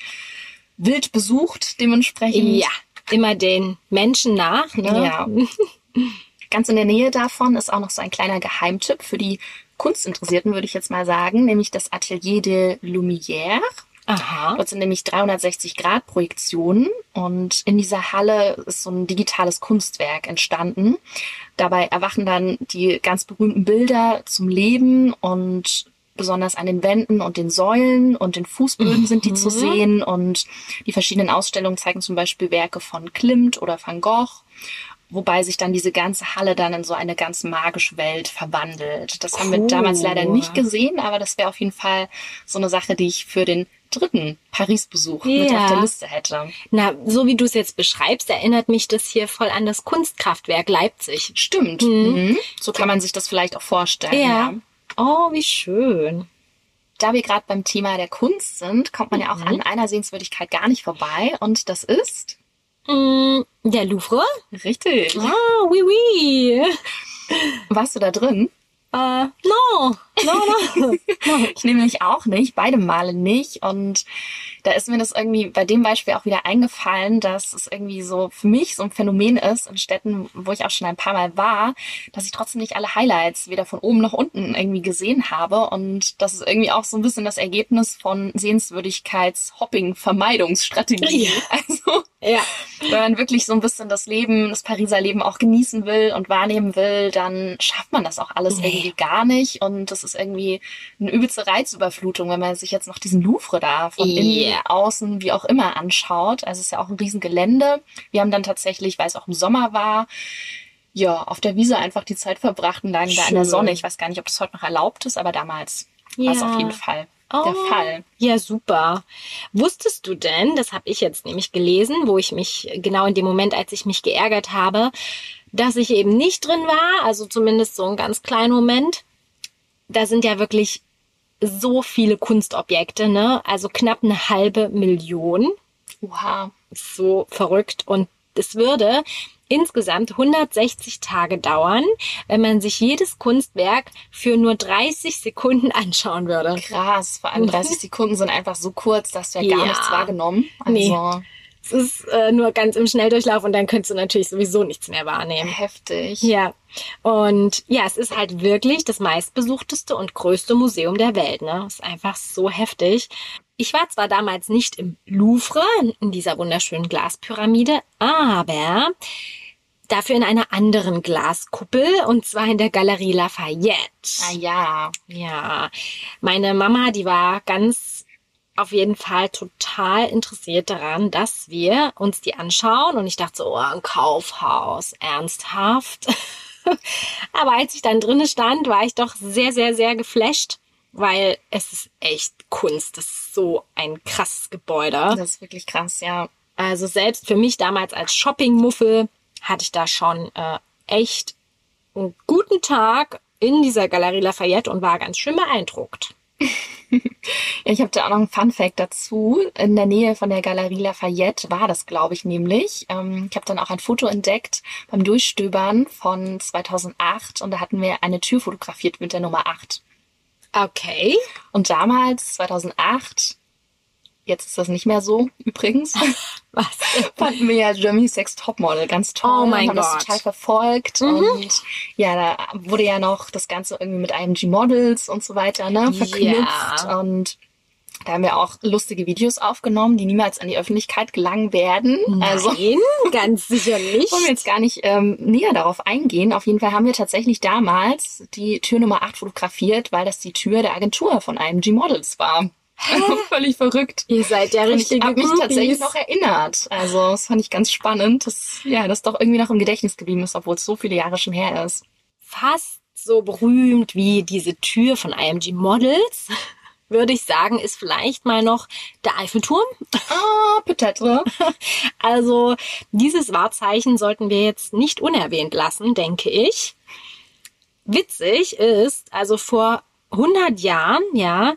S2: wild besucht dementsprechend.
S1: ja, immer den Menschen nach, ne?
S2: Ja. Ganz in der Nähe davon ist auch noch so ein kleiner Geheimtipp für die Kunstinteressierten, würde ich jetzt mal sagen, nämlich das Atelier de Lumière.
S1: Aha.
S2: Dort sind nämlich 360 Grad Projektionen und in dieser Halle ist so ein digitales Kunstwerk entstanden. Dabei erwachen dann die ganz berühmten Bilder zum Leben und besonders an den Wänden und den Säulen und den Fußböden sind die zu sehen und die verschiedenen Ausstellungen zeigen zum Beispiel Werke von Klimt oder Van Gogh. Wobei sich dann diese ganze Halle dann in so eine ganz magische Welt verwandelt. Das haben wir
S1: Cool.
S2: damals leider nicht gesehen, aber das wäre auf jeden Fall so eine Sache, die ich für den dritten Paris-Besuch mit
S1: Ja.
S2: auf der Liste hätte.
S1: Na, so wie du es jetzt beschreibst, erinnert mich das hier voll an das Kunstkraftwerk Leipzig.
S2: Stimmt. Mhm. So kann man sich das vielleicht auch vorstellen.
S1: Oh, wie schön.
S2: Da wir gerade beim Thema der Kunst sind, kommt man ja auch
S1: Mhm.
S2: an einer Sehenswürdigkeit gar nicht vorbei. Und das ist
S1: Mm, der Louvre?
S2: richtig.
S1: Ah, oui, oui.
S2: Warst du da drin?
S1: Äh, no, no, no.
S2: Ich nämlich auch nicht, beide Male nicht. Und da ist mir das irgendwie bei dem Beispiel auch wieder eingefallen, dass es irgendwie so für mich so ein Phänomen ist in Städten, wo ich auch schon ein paar Mal war, dass ich trotzdem nicht alle Highlights weder von oben noch unten irgendwie gesehen habe. Und das ist irgendwie auch so ein bisschen das Ergebnis von Sehenswürdigkeits-Hopping-Vermeidungsstrategie.
S1: Ja.
S2: Also
S1: Ja.
S2: Wenn man wirklich so ein bisschen das Leben, das Pariser Leben auch genießen will und wahrnehmen will, dann schafft man das auch alles nee. irgendwie gar nicht. Und das ist irgendwie eine übelste Reizüberflutung, wenn man sich jetzt noch diesen Louvre da von yeah. innen, außen, wie auch immer anschaut. Also es ist ja auch ein Riesengelände. Wir haben dann tatsächlich, weil es auch im Sommer war, ja, auf der Wiese einfach die Zeit verbracht und lagen Schön. da in der Sonne. Ich weiß gar nicht, ob das heute noch erlaubt ist, aber damals ja. war es auf jeden Fall oh, der Fall.
S1: Ja, super. Wusstest du denn, das habe ich jetzt nämlich gelesen, wo ich mich genau in dem Moment, als ich mich geärgert habe, dass ich eben nicht drin war, also zumindest so einen ganz kleinen Moment. Da sind ja wirklich so viele Kunstobjekte, ne? Also knapp eine halbe Million.
S2: Wow.
S1: So verrückt. Und es würde insgesamt 160 Tage dauern, wenn man sich jedes Kunstwerk für nur 30 Sekunden anschauen würde.
S2: Krass, vor allem 30 Sekunden sind einfach so kurz, dass du ja gar nichts wahrgenommen.
S1: Also nee. Es ist äh, nur ganz im Schnelldurchlauf und dann könntest du natürlich sowieso nichts mehr wahrnehmen.
S2: Heftig.
S1: Ja. Und ja, es ist halt wirklich das meistbesuchteste und größte Museum der Welt. Ne? Ist einfach so heftig. Ich war zwar damals nicht im Louvre, in dieser wunderschönen Glaspyramide, aber dafür in einer anderen Glaskuppel und zwar in der Galerie Lafayette.
S2: Ah ja.
S1: Ja. Meine Mama, die war ganz auf jeden Fall total interessiert daran, dass wir uns die anschauen und ich dachte so, oh, ein Kaufhaus, ernsthaft. Aber als ich dann drinnen stand, war ich doch sehr, sehr, sehr geflasht, weil es ist echt Kunst. Das ist so ein krasses Gebäude.
S2: Das ist wirklich krass, ja.
S1: Also selbst für mich damals als Shoppingmuffel hatte ich da schon äh, echt einen guten Tag in dieser Galerie Lafayette und war ganz schön beeindruckt.
S2: ja, ich habe da auch noch einen Fun Fact dazu. In der Nähe von der Galerie Lafayette war das, glaube ich, nämlich. Ähm, ich habe dann auch ein Foto entdeckt beim Durchstöbern von 2008 und da hatten wir eine Tür fotografiert mit der Nummer 8.
S1: Okay.
S2: Und damals, 2008, Jetzt ist das nicht mehr so, übrigens.
S1: Was?
S2: Fanden wir ja Germany's Sex Topmodel ganz toll.
S1: Oh mein
S2: haben
S1: Gott.
S2: das total verfolgt. Mhm. Und ja, da wurde ja noch das Ganze irgendwie mit IMG Models und so weiter, ne, verknüpft. Yeah. Und da haben wir auch lustige Videos aufgenommen, die niemals an die Öffentlichkeit gelangen werden.
S1: Nein, also ganz sicher nicht.
S2: Wollen wir jetzt gar nicht ähm, näher darauf eingehen. Auf jeden Fall haben wir tatsächlich damals die Tür Nummer 8 fotografiert, weil das die Tür der Agentur von IMG Models war. Völlig verrückt.
S1: Ihr seid ja richtig.
S2: Ich habe mich tatsächlich noch erinnert. Also das fand ich ganz spannend, dass ja das doch irgendwie noch im Gedächtnis geblieben ist, obwohl es so viele Jahre schon her ist.
S1: Fast so berühmt wie diese Tür von IMG Models, würde ich sagen, ist vielleicht mal noch der Eiffelturm.
S2: Ah, peut-être.
S1: Also dieses Wahrzeichen sollten wir jetzt nicht unerwähnt lassen, denke ich. Witzig ist, also vor 100 Jahren, ja,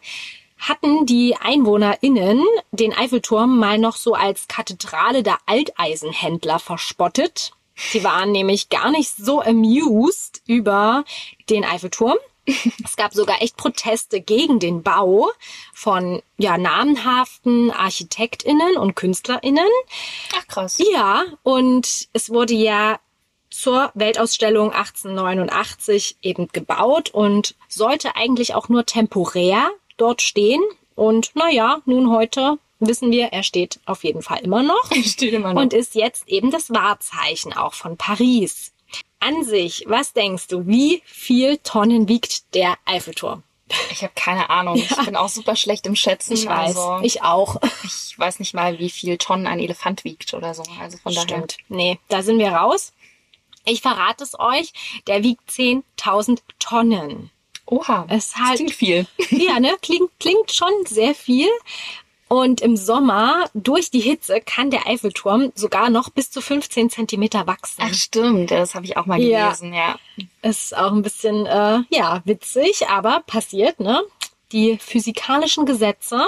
S1: hatten die EinwohnerInnen den Eiffelturm mal noch so als Kathedrale der Alteisenhändler verspottet. Sie waren nämlich gar nicht so amused über den Eiffelturm. Es gab sogar echt Proteste gegen den Bau von ja namenhaften Architektinnen und Künstlerinnen.
S2: Ach krass.
S1: Ja, und es wurde ja zur Weltausstellung 1889 eben gebaut und sollte eigentlich auch nur temporär dort stehen. Und naja, nun heute wissen wir, er steht auf jeden Fall immer noch.
S2: steht immer noch.
S1: Und ist jetzt eben das Wahrzeichen auch von Paris. An sich, was denkst du, wie viel Tonnen wiegt der Eiffelturm?
S2: Ich habe keine Ahnung. Ja. Ich bin auch super schlecht im Schätzen.
S1: Ich weiß. Also, ich auch.
S2: Ich weiß nicht mal, wie viel Tonnen ein Elefant wiegt oder so. Also von
S1: Stimmt. daher. Nee, da sind wir raus. Ich verrate es euch. Der wiegt 10.000 Tonnen.
S2: Oha, es halt, klingt viel.
S1: Ja, ne? Klingt, klingt schon sehr viel. Und im Sommer, durch die Hitze, kann der Eiffelturm sogar noch bis zu 15 Zentimeter wachsen.
S2: Ach stimmt, das habe ich auch mal gelesen, ja.
S1: ja. Ist auch ein bisschen, äh, ja, witzig, aber passiert, ne? Die physikalischen Gesetze.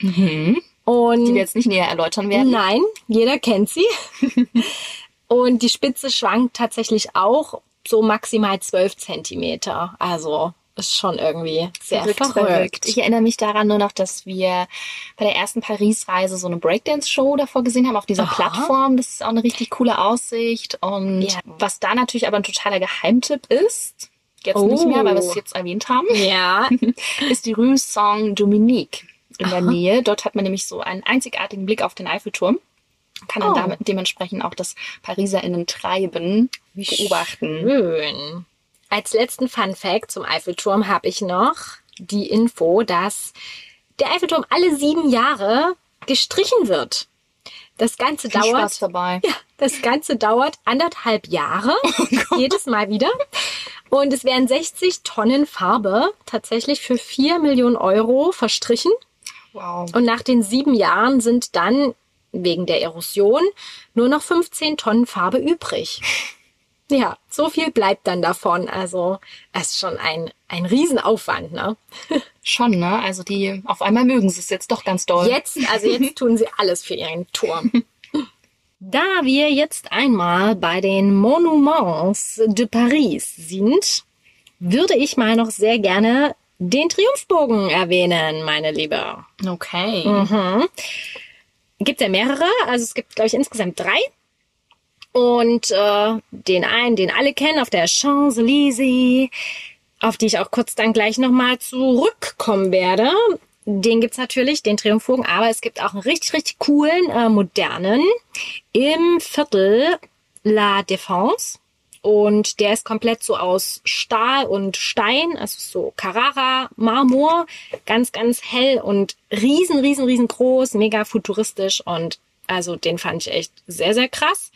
S2: Mhm. Und die wir jetzt nicht näher erläutern werden.
S1: Nein, jeder kennt sie. Und die Spitze schwankt tatsächlich auch so maximal 12 Zentimeter. Also ist schon irgendwie sehr verrückt, verrückt.
S2: Ich erinnere mich daran nur noch, dass wir bei der ersten Paris-Reise so eine Breakdance-Show davor gesehen haben auf dieser Aha. Plattform. Das ist auch eine richtig coole Aussicht. Und ja. was da natürlich aber ein totaler Geheimtipp ist, jetzt oh. nicht mehr, weil wir es oh. jetzt erwähnt haben,
S1: ja.
S2: ist die Rue Saint Dominique in der Aha. Nähe. Dort hat man nämlich so einen einzigartigen Blick auf den Eiffelturm. Kann dann oh. damit dementsprechend auch das PariserInnen treiben beobachten.
S1: Schön. Als letzten Fun Fact zum Eiffelturm habe ich noch die Info, dass der Eiffelturm alle sieben Jahre gestrichen wird. Das Ganze
S2: Viel
S1: dauert.
S2: Spaß dabei.
S1: Ja, das Ganze dauert anderthalb Jahre. Oh jedes Mal wieder. Und es werden 60 Tonnen Farbe tatsächlich für 4 Millionen Euro verstrichen.
S2: Wow.
S1: Und nach den sieben Jahren sind dann wegen der Erosion nur noch 15 Tonnen Farbe übrig. Ja, so viel bleibt dann davon. Also es ist schon ein, ein Riesenaufwand, ne?
S2: Schon, ne? Also die, auf einmal mögen sie es jetzt doch ganz doll.
S1: Jetzt, also jetzt tun sie alles für ihren Turm. Da wir jetzt einmal bei den Monuments de Paris sind, würde ich mal noch sehr gerne den Triumphbogen erwähnen, meine Liebe.
S2: Okay.
S1: Mhm. Gibt ja mehrere, also es gibt, glaube ich, insgesamt drei. Und äh, den einen, den alle kennen, auf der Champs-Élysées, auf die ich auch kurz dann gleich nochmal zurückkommen werde. Den gibt's natürlich, den Triumphbogen, aber es gibt auch einen richtig, richtig coolen, äh, modernen im Viertel La Défense. Und der ist komplett so aus Stahl und Stein, also so Carrara, Marmor, ganz, ganz hell und riesen, riesen, riesengroß, mega futuristisch und also den fand ich echt sehr, sehr krass.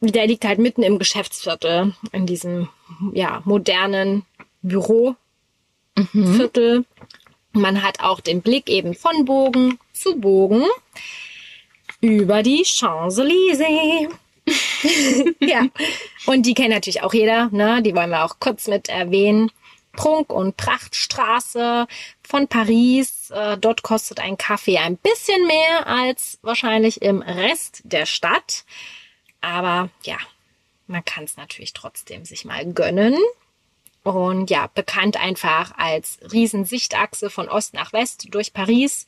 S1: Der liegt halt mitten im Geschäftsviertel, in diesem, ja, modernen Büroviertel. Mhm. Man hat auch den Blick eben von Bogen zu Bogen über die Champs-Élysées. ja, und die kennt natürlich auch jeder, ne? Die wollen wir auch kurz mit erwähnen. Prunk- und Prachtstraße von Paris. Äh, dort kostet ein Kaffee ein bisschen mehr als wahrscheinlich im Rest der Stadt. Aber ja, man kann es natürlich trotzdem sich mal gönnen. Und ja, bekannt einfach als Riesensichtachse von Ost nach West durch Paris.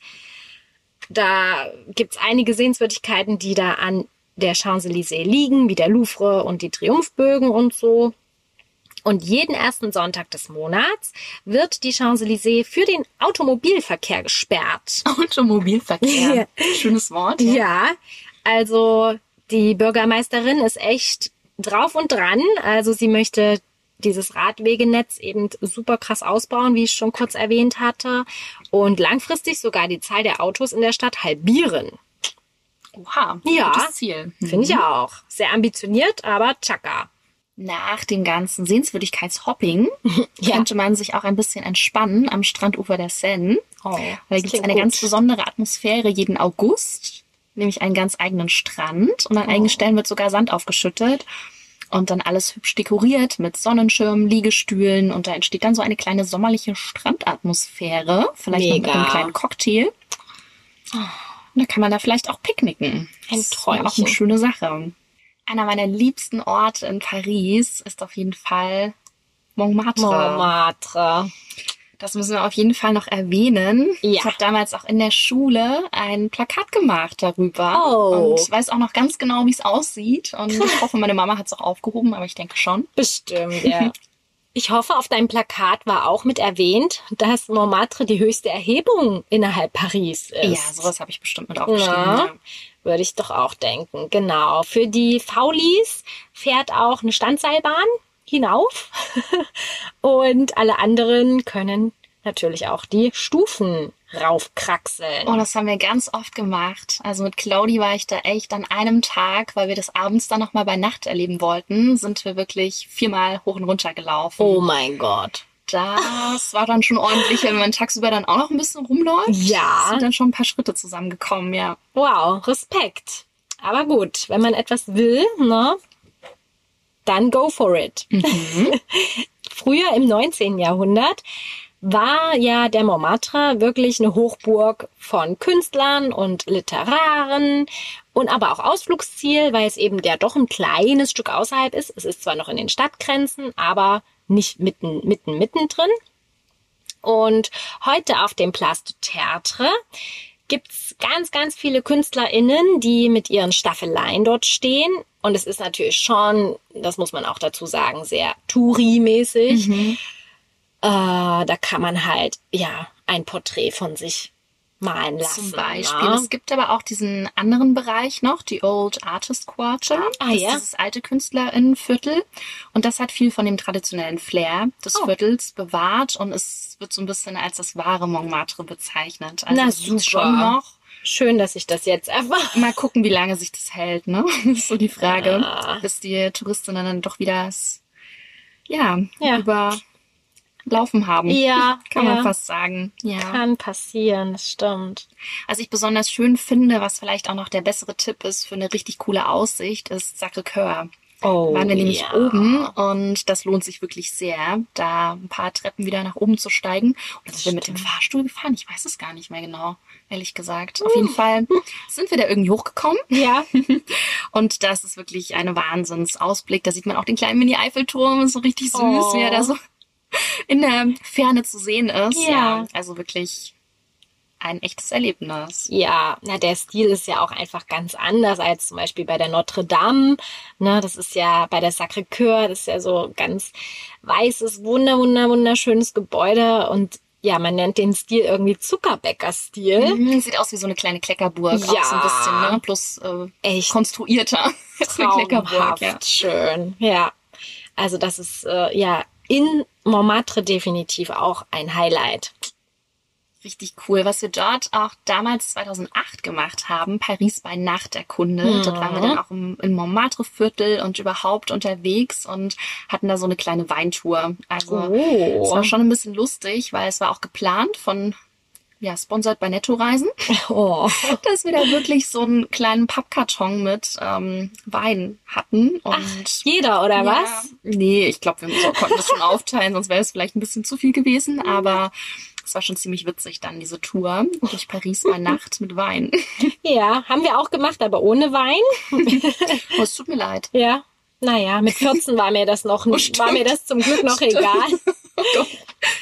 S1: Da gibt's einige Sehenswürdigkeiten, die da an der Champs-Élysées liegen, wie der Louvre und die Triumphbögen und so. Und jeden ersten Sonntag des Monats wird die Champs-Élysées für den Automobilverkehr gesperrt.
S2: Automobilverkehr. Schönes Wort.
S1: Ja. ja, also die Bürgermeisterin ist echt drauf und dran. Also sie möchte dieses Radwegenetz eben super krass ausbauen, wie ich schon kurz erwähnt hatte. Und langfristig sogar die Zahl der Autos in der Stadt halbieren.
S2: Oha,
S1: ja,
S2: gutes Ziel.
S1: Finde ich auch. Sehr ambitioniert, aber tschakka.
S2: Nach dem ganzen Sehenswürdigkeitshopping ja. könnte man sich auch ein bisschen entspannen am Strandufer der Seine.
S1: Oh,
S2: da gibt es eine gut. ganz besondere Atmosphäre jeden August, nämlich einen ganz eigenen Strand und an oh. einigen Stellen wird sogar Sand aufgeschüttet und dann alles hübsch dekoriert mit Sonnenschirmen, Liegestühlen und da entsteht dann so eine kleine sommerliche Strandatmosphäre, vielleicht Mega. noch mit einem kleinen Cocktail. Und da kann man da vielleicht auch picknicken.
S1: Ein Träumchen.
S2: Auch eine schöne Sache. Einer meiner liebsten Orte in Paris ist auf jeden Fall Montmartre.
S1: Montmartre.
S2: Das müssen wir auf jeden Fall noch erwähnen.
S1: Ja.
S2: Ich habe damals auch in der Schule ein Plakat gemacht darüber.
S1: Oh.
S2: Und ich weiß auch noch ganz genau, wie es aussieht. Und ich hoffe, meine Mama hat es auch aufgehoben, aber ich denke schon.
S1: Bestimmt, ja. Ich hoffe, auf deinem Plakat war auch mit erwähnt, dass Montmartre die höchste Erhebung innerhalb Paris ist.
S2: Ja, sowas habe ich bestimmt mit aufgeschrieben. Ja, ja.
S1: Würde ich doch auch denken. Genau. Für die Faulis fährt auch eine Standseilbahn hinauf und alle anderen können natürlich auch die Stufen raufkraxeln.
S2: Oh, das haben wir ganz oft gemacht. Also mit Claudi war ich da echt an einem Tag, weil wir das abends dann nochmal bei Nacht erleben wollten, sind wir wirklich viermal hoch und runter gelaufen.
S1: Oh mein Gott.
S2: Das war dann schon ordentlich, wenn man tagsüber dann auch noch ein bisschen rumläuft.
S1: Ja.
S2: Sind dann schon ein paar Schritte zusammengekommen, ja.
S1: Wow, Respekt. Aber gut, wenn man etwas will, ne, dann go for it.
S2: Mhm.
S1: Früher im 19. Jahrhundert war ja der Montmartre wirklich eine Hochburg von Künstlern und Literaren und aber auch Ausflugsziel, weil es eben der doch ein kleines Stück außerhalb ist. Es ist zwar noch in den Stadtgrenzen, aber nicht mitten, mitten, mittendrin. Und heute auf dem Place du Tertre gibt's ganz, ganz viele KünstlerInnen, die mit ihren Staffeleien dort stehen. Und es ist natürlich schon, das muss man auch dazu sagen, sehr Touri-mäßig.
S2: Mhm.
S1: Äh, da kann man halt, ja, ein Porträt von sich malen lassen.
S2: Zum Beispiel.
S1: Ne?
S2: Es gibt aber auch diesen anderen Bereich noch, die Old Artist Quarter.
S1: Ah,
S2: das
S1: ja.
S2: ist dieses alte Künstlerinnenviertel. Und das hat viel von dem traditionellen Flair des
S1: Oh.
S2: Viertels bewahrt und es wird so ein bisschen als das wahre Montmartre bezeichnet. Also
S1: Na, super.
S2: schon noch.
S1: Schön, dass ich das jetzt erfahre.
S2: Mal gucken, wie lange sich das hält, ne? Das ist so die Frage.
S1: Ja.
S2: Bis die Touristinnen dann doch wieder das, ja,
S1: Ja.
S2: Überlaufen haben.
S1: Ja,
S2: Kann
S1: ja.
S2: man fast sagen. Ja.
S1: Kann passieren, das stimmt.
S2: Was ich besonders schön finde, was vielleicht auch noch der bessere Tipp ist für eine richtig coole Aussicht, ist Sacré-Cœur.
S1: Oh,
S2: waren wir nämlich
S1: ja.
S2: oben und das lohnt sich wirklich sehr, da ein paar Treppen wieder nach oben zu steigen. Und sind wir mit dem. Fahrstuhl gefahren? Ich weiß es gar nicht mehr genau, ehrlich gesagt. Auf jeden Fall sind wir da irgendwie hochgekommen
S1: Ja,
S2: und das ist wirklich eine Wahnsinnsausblick. Da sieht man auch den kleinen Mini-Eiffelturm, so richtig süß,
S1: Oh.
S2: wie er da so in der Ferne zu sehen ist.
S1: Ja.
S2: also wirklich ein echtes Erlebnis.
S1: ja, na, der Stil ist ja auch einfach ganz anders als zum Beispiel bei der Notre Dame. Ne, das ist ja bei der Sacré-Cœur, das ist ja so ganz weißes, wunder, wunder, wunderschönes Gebäude und ja, man nennt den Stil irgendwie Zuckerbäcker-Stil.
S2: Mhm, Sieht aus wie so eine kleine Kleckerburg, auch so
S1: Ja.
S2: ein bisschen, ne? Plus äh,
S1: Echt
S2: konstruierter als eine Kleckerburg,
S1: traumhaft
S2: ja.
S1: schön. Ja, also das ist äh, ja in Montmartre definitiv auch ein Highlight.
S2: Richtig cool. Was wir dort auch damals 2008 gemacht haben, Paris bei Nacht erkundet. Dort waren wir dann auch im, im Montmartre-Viertel und überhaupt unterwegs und hatten da so eine kleine Weintour. Also
S1: Oh.
S2: es war schon ein bisschen lustig, weil es war auch geplant von, ja, sponsert bei Netto-Reisen,
S1: Oh.
S2: dass wir da wirklich so einen kleinen Pappkarton mit ähm, Wein hatten. Und
S1: Jeder oder
S2: Ja.
S1: was?
S2: Nee, ich glaube, wir so, konnten das schon aufteilen, sonst wäre es vielleicht ein bisschen zu viel gewesen. Aber es war schon ziemlich witzig dann, diese Tour durch Paris bei Nacht mit Wein.
S1: Ja, haben wir auch gemacht, aber ohne Wein.
S2: Oh, es tut mir leid.
S1: Ja. Naja, mit 14 war mir das noch,
S2: Oh, stimmt.
S1: war mir das zum Glück noch egal.
S2: Oh Gott.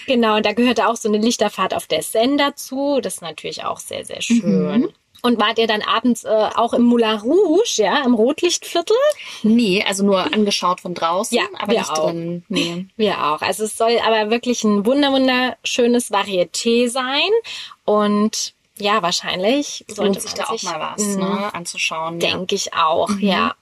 S1: Genau, und da gehörte auch so eine Lichterfahrt auf der Seine dazu. Das ist natürlich auch sehr, sehr schön.
S2: Mhm.
S1: Und wart ihr dann abends äh, auch im Moulin Rouge, ja, im Rotlichtviertel?
S2: Nee, also nur angeschaut von draußen,
S1: Ja,
S2: aber
S1: wir
S2: nicht
S1: auch.
S2: drin. Nee.
S1: Wir auch. Also es soll aber wirklich ein wunder wunderschönes Varieté sein. Und ja, wahrscheinlich sollte
S2: Lohnt sich da auch mal was
S1: Mhm.
S2: ne, anzuschauen. ja.
S1: Denke ich auch, ja.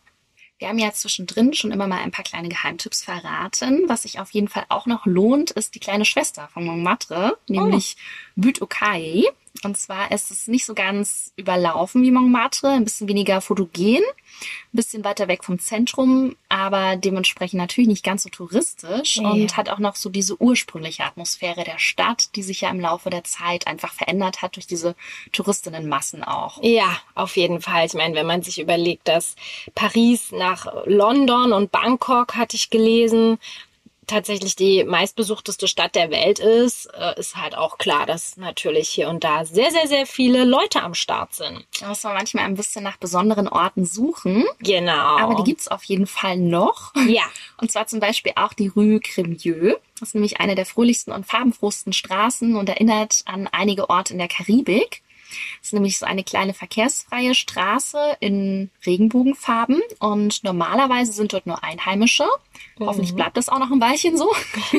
S2: Wir haben ja zwischendrin schon immer mal ein paar kleine Geheimtipps verraten. Was sich auf jeden Fall auch noch lohnt, ist die kleine Schwester von Montmartre, nämlich Butte aux Cailles. Und zwar ist es nicht so ganz überlaufen wie Montmartre, ein bisschen weniger fotogen, ein bisschen weiter weg vom Zentrum, aber dementsprechend natürlich nicht ganz so touristisch
S1: Ja.
S2: und hat auch noch so diese ursprüngliche Atmosphäre der Stadt, die sich ja im Laufe der Zeit einfach verändert hat durch diese Touristinnenmassen auch.
S1: Ja, auf jeden Fall. Ich meine, wenn man sich überlegt, dass Paris nach London und Bangkok, hatte ich gelesen, tatsächlich die meistbesuchteste Stadt der Welt ist, äh, ist halt auch klar, dass natürlich hier und da sehr, sehr, sehr viele Leute am Start sind.
S2: Da muss man manchmal ein bisschen nach besonderen Orten suchen.
S1: Genau.
S2: Aber die gibt's auf jeden Fall noch.
S1: Ja.
S2: Und zwar zum Beispiel auch die Rue Crémieux. Das ist nämlich eine der fröhlichsten und farbenfrohsten Straßen und erinnert an einige Orte in der Karibik. Es ist nämlich so eine kleine verkehrsfreie Straße in Regenbogenfarben und normalerweise sind dort nur Einheimische. Hoffentlich bleibt das auch noch ein Weilchen so.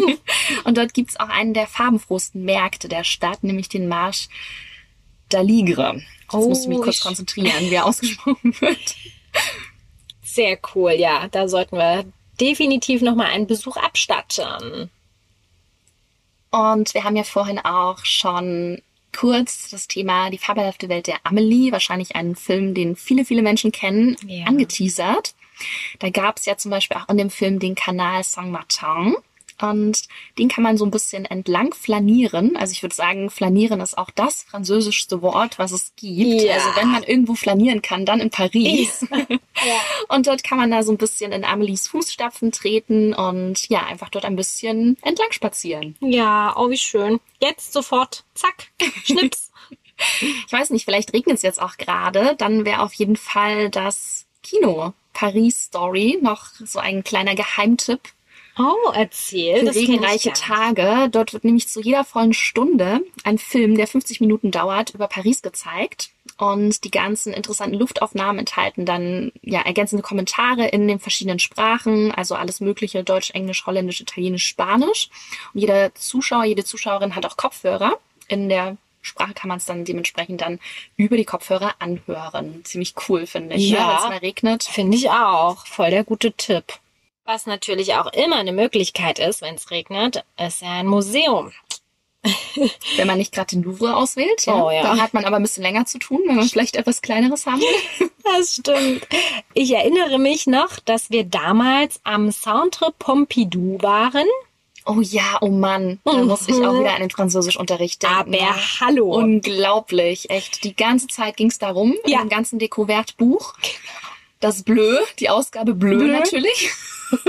S2: und dort gibt's auch einen der farbenfrohsten Märkte der Stadt, nämlich den Marsch d'Aligre. Jetzt
S1: Oh,
S2: musst du mich kurz konzentrieren, wie er ausgesprochen wird.
S1: Sehr cool, ja. Da sollten wir definitiv nochmal einen Besuch abstatten.
S2: Und wir haben ja vorhin auch schon kurz das Thema Die fabelhafte Welt der Amelie, wahrscheinlich einen Film, den viele, viele Menschen kennen,
S1: Ja.
S2: angeteasert. Da gab es ja zum Beispiel auch in dem Film den Kanal Saint-Martin. Und den kann man so ein bisschen entlang flanieren. Also ich würde sagen, flanieren ist auch das französischste Wort, was es gibt.
S1: Ja.
S2: Also wenn man irgendwo flanieren kann, dann in Paris.
S1: Ja.
S2: Und dort kann man da so ein bisschen in Amelies Fußstapfen treten und ja, einfach dort ein bisschen entlang spazieren.
S1: Ja, oh, wie schön. Jetzt sofort. Zack. Schnips.
S2: Ich weiß nicht, vielleicht regnet es jetzt auch gerade. Dann wäre auf jeden Fall das Kino Paris Story noch so ein kleiner Geheimtipp
S1: Oh, erzähl.
S2: für
S1: das kenn ich
S2: regenreiche
S1: gar nicht.
S2: Tage. Dort wird nämlich zu jeder vollen Stunde ein Film, der 50 Minuten dauert, über Paris gezeigt. Und die ganzen interessanten Luftaufnahmen enthalten dann ja ergänzende Kommentare in den verschiedenen Sprachen, also alles Mögliche, Deutsch, Englisch, Holländisch, Italienisch, Spanisch. Und jeder Zuschauer, jede Zuschauerin hat auch Kopfhörer in der Sprache kann man es dann dementsprechend dann über die Kopfhörer anhören. Ziemlich cool, finde ich.
S1: Ja.
S2: Ne? Wenn es mal regnet.
S1: Finde ich auch. Voll der gute Tipp. Was natürlich auch immer eine Möglichkeit ist, wenn es regnet, ist ja ein Museum.
S2: Wenn man nicht gerade den Louvre auswählt, ja.
S1: Oh, ja.
S2: Da hat man aber ein bisschen länger zu tun, wenn man vielleicht etwas Kleineres haben will.
S1: Das stimmt. Ich erinnere mich noch, dass wir damals am Centre Pompidou waren.
S2: Oh ja, oh Mann. Da
S1: Mhm.
S2: muss ich auch wieder an den Französischunterricht denken.
S1: Aber
S2: Ja.
S1: hallo.
S2: Unglaublich, echt. Die ganze Zeit ging es darum,
S1: Ja.
S2: dem ganzen Dekouvertbuch. Das Bleu, die Ausgabe Bleu,
S1: Bleu.
S2: natürlich.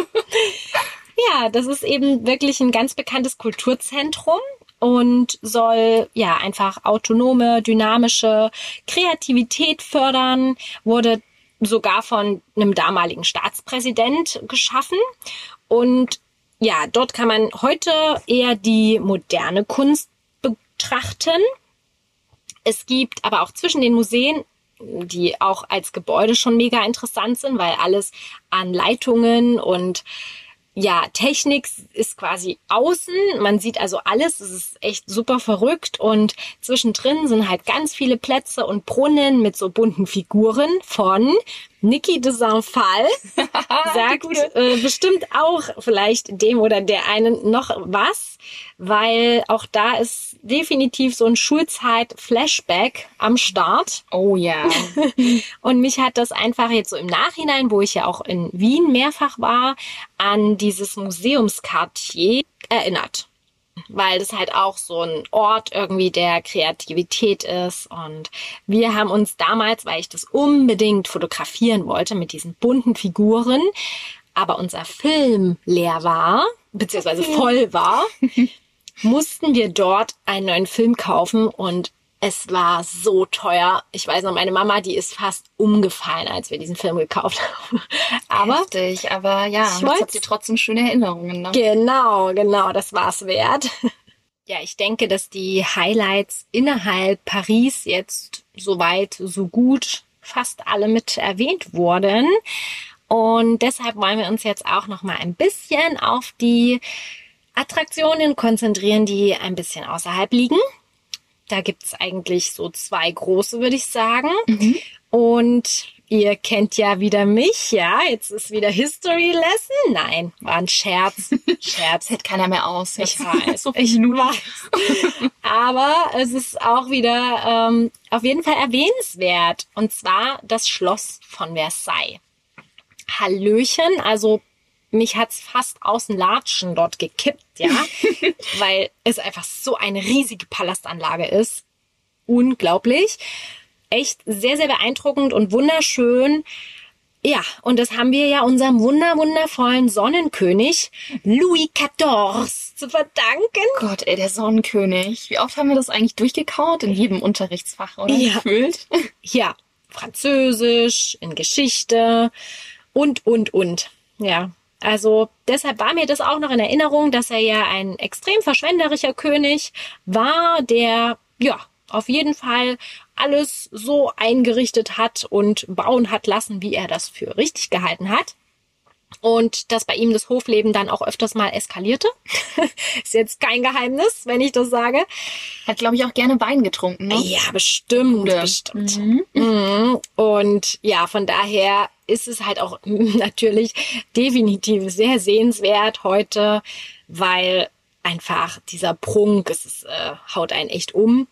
S1: Ja, das ist eben wirklich ein ganz bekanntes Kulturzentrum und soll ja einfach autonome, dynamische Kreativität fördern, wurde sogar von einem damaligen Staatspräsident geschaffen und ja, dort kann man heute eher die moderne Kunst betrachten. Es gibt aber auch zwischen den Museen die auch als Gebäude schon mega interessant sind, weil alles an Leitungen und ja, Technik ist quasi außen. Man sieht also alles. Es ist echt super verrückt. Und zwischendrin sind halt ganz viele Plätze und Brunnen mit so bunten Figuren von Niki de Saint-Phal. Sagt äh, bestimmt auch vielleicht dem oder der einen noch was, weil auch da ist definitiv so ein Schulzeit-Flashback am Start.
S2: Oh ja.
S1: Und mich hat das einfach jetzt so im Nachhinein, wo ich ja auch in Wien mehrfach war, an dieses Museumskartier erinnert. Weil das halt auch so ein Ort irgendwie der Kreativität ist. Und wir haben uns damals, weil ich das unbedingt fotografieren wollte mit diesen bunten Figuren, aber unser Film leer war, beziehungsweise voll war, mussten wir dort einen neuen Film kaufen und es war so teuer. Ich weiß noch, meine Mama, die ist fast umgefallen, als wir diesen Film gekauft haben. Aber
S2: Heftig, aber ja,
S1: Ich
S2: jetzt habt ihr trotzdem schöne Erinnerungen. Ne?
S1: genau, genau, das war's wert. Ja, ich denke, dass die Highlights innerhalb Paris jetzt soweit so gut fast alle mit erwähnt wurden. Und deshalb wollen wir uns jetzt auch noch mal ein bisschen auf die Attraktionen konzentrieren, die ein bisschen außerhalb liegen. Da gibt's eigentlich so zwei große, würde ich sagen. Und ihr kennt ja wieder mich, ja. Jetzt ist wieder History Lesson. Nein, war ein Scherz. Scherz.
S2: Hält keiner mehr aus.
S1: Ich weiß.
S2: so
S1: ich weiß. Aber es ist auch wieder ähm, auf jeden Fall erwähnenswert. Und zwar das Schloss von Versailles. Hallöchen, also mich hat's fast aus dem Latschen dort gekippt, ja, weil es einfach so eine riesige Palastanlage ist. Unglaublich. Echt sehr, sehr beeindruckend und wunderschön. Ja, und das haben wir ja unserem wunder, wundervollen Sonnenkönig Louis XIV zu verdanken.
S2: Gott, ey, der Sonnenkönig. Wie oft haben wir das eigentlich durchgekaut? In jedem Unterrichtsfach, oder?
S1: Ja.
S2: Gefühlt.
S1: Ja, Französisch, in Geschichte und, und, und. Ja, also deshalb war mir das auch noch in Erinnerung, dass er ja ein extrem verschwenderischer König war, der, ja, auf jeden Fall alles so eingerichtet hat und bauen hat lassen, wie er das für richtig gehalten hat. Und dass bei ihm das Hofleben dann auch öfters mal eskalierte. Ist jetzt kein Geheimnis, wenn ich das sage.
S2: Hat, glaube ich, auch gerne Wein getrunken, ne?
S1: Ja, bestimmt,
S2: Gute.
S1: bestimmt. Mhm. Und ja, von daher ist es halt auch natürlich definitiv sehr sehenswert heute, weil einfach dieser Prunk, es ist, äh, haut einen echt um.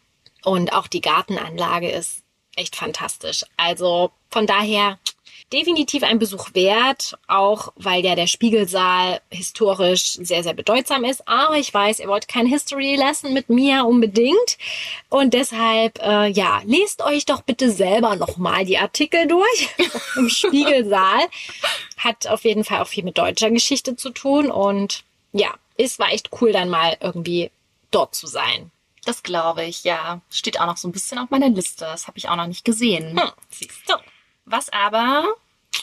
S1: Und auch die Gartenanlage ist echt fantastisch. Also von daher definitiv ein Besuch wert, auch weil ja der Spiegelsaal historisch sehr, sehr bedeutsam ist. Aber ich weiß, ihr wollt kein History Lesson mit mir unbedingt. Und deshalb, äh, ja, lest euch doch bitte selber nochmal die Artikel durch im Spiegelsaal. Hat auf jeden Fall auch viel mit deutscher Geschichte zu tun. Und ja, es war echt cool, dann mal irgendwie dort zu sein.
S2: Das glaube ich, ja. Steht auch noch so ein bisschen auf meiner Liste. Das habe ich auch noch nicht gesehen.
S1: Hm, siehst du.
S2: Was aber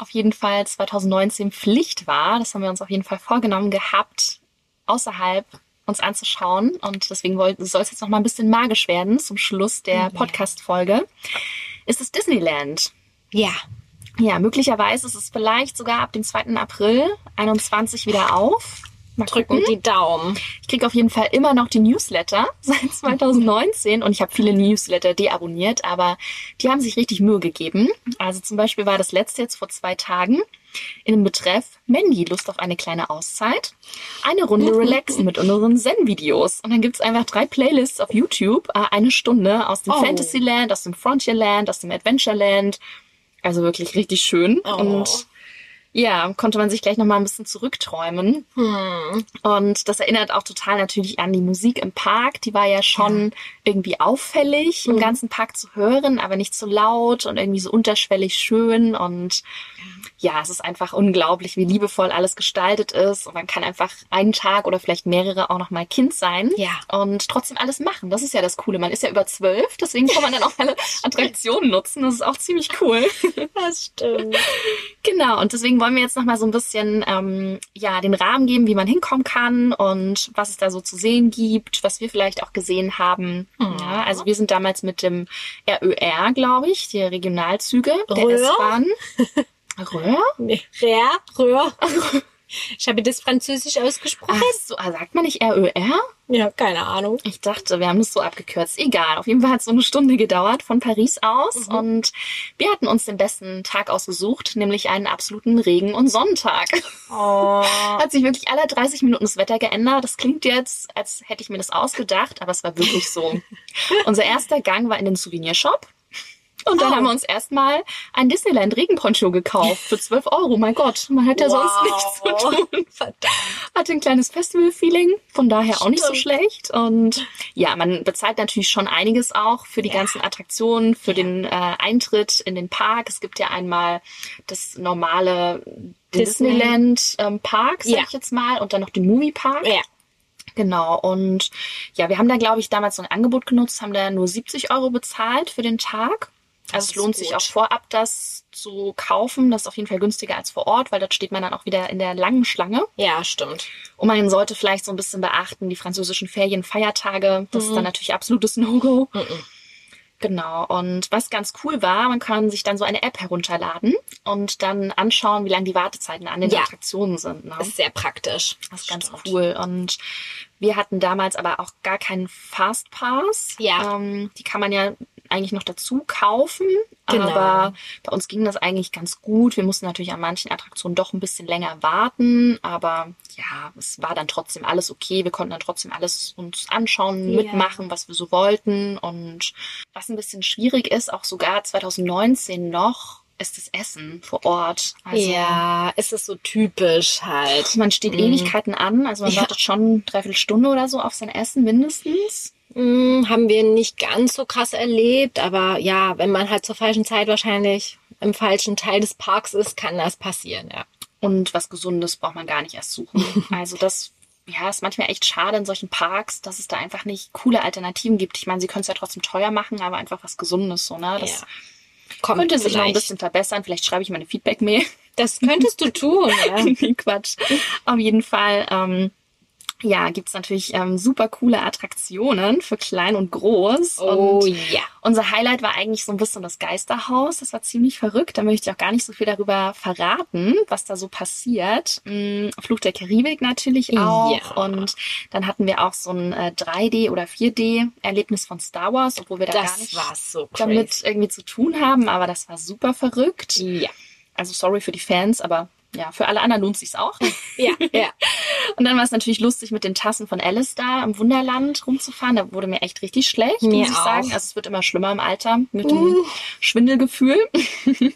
S2: auf jeden Fall 2019 Pflicht war, das haben wir uns auf jeden Fall vorgenommen gehabt, außerhalb uns anzuschauen. Und deswegen soll es jetzt noch mal ein bisschen magisch werden zum Schluss der Podcast-Folge. Ist es Disneyland?
S1: Ja,
S2: Ja, möglicherweise ist es vielleicht sogar ab dem 2. April 21 wieder auf.
S1: Mal drücken gucken. die Daumen.
S2: Ich kriege auf jeden Fall immer noch die Newsletter seit 2019 und ich habe viele Newsletter deabonniert, aber die haben sich richtig Mühe gegeben. Also zum Beispiel war das letzte jetzt vor zwei Tagen in dem Betreff Mandy, Lust auf eine kleine Auszeit. Eine Runde relaxen mit unseren Zen-Videos. Und dann gibt's einfach drei Playlists auf YouTube, äh, eine Stunde aus dem oh. Fantasyland, aus dem Frontierland, aus dem Adventureland. Also wirklich richtig schön. Oh. Und ja, konnte man sich gleich nochmal ein bisschen zurückträumen. Hm. Und das erinnert auch total natürlich an die Musik im Park. Die war ja schon ja. Irgendwie auffällig hm. im ganzen Park zu hören, aber nicht so laut und irgendwie so unterschwellig schön. Und ja, es ist einfach unglaublich, wie liebevoll alles gestaltet ist. Und man kann einfach einen Tag oder vielleicht mehrere auch noch mal Kind sein
S1: ja.
S2: und trotzdem alles machen. Das ist ja das Coole. Man ist ja über zwölf, deswegen kann man dann auch alle Attraktionen nutzen. Das ist auch ziemlich cool.
S1: Das stimmt.
S2: Genau, und deswegen wollen wir jetzt noch mal so ein bisschen ähm, ja den Rahmen geben, wie man hinkommen kann und was es da so zu sehen gibt, was wir vielleicht auch gesehen haben. Ja, also wir sind damals mit dem RÖR, glaube ich, die Regionalzüge der S-Bahn.
S1: Röhr? Nee, Röhr, Röhr. Ich habe das französisch ausgesprochen.
S2: Ach so, ah, sagt man nicht R-Ö-R?
S1: Ja, keine Ahnung.
S2: Ich dachte, wir haben das so abgekürzt. Egal. Auf jeden Fall hat es so eine Stunde gedauert von Paris aus. Mhm. Und wir hatten uns den besten Tag ausgesucht, nämlich einen absoluten Regen- und Sonntag. Oh. hat sich wirklich alle 30 Minuten das Wetter geändert. Das klingt jetzt, als hätte ich mir das ausgedacht, aber es war wirklich so. Unser erster Gang war in den Souvenirshop. Und dann oh. haben wir uns erstmal ein Disneyland Regenponcho gekauft für 12 Euro. Mein Gott, man hat ja wow. sonst nichts zu tun. Verdammt. Hatte ein kleines Festival-Feeling, von daher Stimmt. auch nicht so schlecht. Und ja, man bezahlt natürlich schon einiges auch für die ja. ganzen Attraktionen, für ja. den äh, Eintritt in den Park. Es gibt ja einmal das normale Disney. Disneyland ähm, Park, sag ja. ich jetzt mal, und dann noch den Movie Park. Ja. Genau, und ja, wir haben da, glaube ich, damals so ein Angebot genutzt, haben da nur 70 Euro bezahlt für den Tag. Also es lohnt sich auch vorab, das zu kaufen. Das ist auf jeden Fall günstiger als vor Ort, weil dort steht man dann auch wieder in der langen Schlange.
S1: Ja, stimmt.
S2: Und man sollte vielleicht so ein bisschen beachten, die französischen Ferien, Feiertage, das mhm. ist dann natürlich absolutes No-Go. Mhm. Genau. Und was ganz cool war, man kann sich dann so eine App herunterladen und dann anschauen, wie lang die Wartezeiten an den ja. Attraktionen sind.
S1: Ne? Das ist sehr praktisch.
S2: Das ist Stimmt. ganz cool. Und wir hatten damals aber auch gar keinen Fastpass.
S1: Ja.
S2: Ähm, die kann man ja eigentlich noch dazu kaufen. Genau. Aber bei uns ging das eigentlich ganz gut. Wir mussten natürlich an manchen Attraktionen doch ein bisschen länger warten. Aber ja, es war dann trotzdem alles okay. Wir konnten dann trotzdem alles uns anschauen, yeah. mitmachen, was wir so wollten. Und was ein bisschen schwierig ist, auch sogar 2019 noch, ist das Essen vor Ort.
S1: Also, ja, ist es so typisch halt.
S2: Man steht mm. Ewigkeiten an, also man ja. wartet schon dreiviertel Stunde oder so auf sein Essen mindestens.
S1: Hm, haben wir nicht ganz so krass erlebt, aber ja, wenn man halt zur falschen Zeit wahrscheinlich im falschen Teil des Parks ist, kann das passieren, ja.
S2: Und was Gesundes braucht man gar nicht erst suchen. also das ja, ist manchmal echt schade in solchen Parks, dass es da einfach nicht coole Alternativen gibt. Ich meine, sie können es ja trotzdem teuer machen, aber einfach was Gesundes so, ne? Das ja. Kommt könnte sich noch ein bisschen verbessern. Vielleicht schreibe ich mal eine Feedback-Mail.
S1: Das könntest du tun,
S2: ja. Quatsch. Auf jeden Fall, ähm, ja, gibt's natürlich ähm, super coole Attraktionen für klein und groß.
S1: Oh
S2: und
S1: ja.
S2: Unser Highlight war eigentlich so ein bisschen das Geisterhaus. Das war ziemlich verrückt. Da möchte ich auch gar nicht so viel darüber verraten, was da so passiert. Mhm, Fluch der Karibik natürlich auch. Ja. Und dann hatten wir auch so ein äh, 3D- oder 4D-Erlebnis von Star Wars, obwohl wir da
S1: das
S2: gar nicht
S1: so
S2: damit irgendwie zu tun haben. Aber das war super verrückt.
S1: Ja.
S2: Also sorry für die Fans, aber ja, für alle anderen lohnt sich's auch.
S1: Ja, ja.
S2: Und dann war es natürlich lustig, mit den Tassen von Alice da im Wunderland rumzufahren. Da wurde mir echt richtig schlecht,
S1: mir
S2: muss ich
S1: auch.
S2: sagen. Also es wird immer schlimmer im Alter mit uh. dem Schwindelgefühl.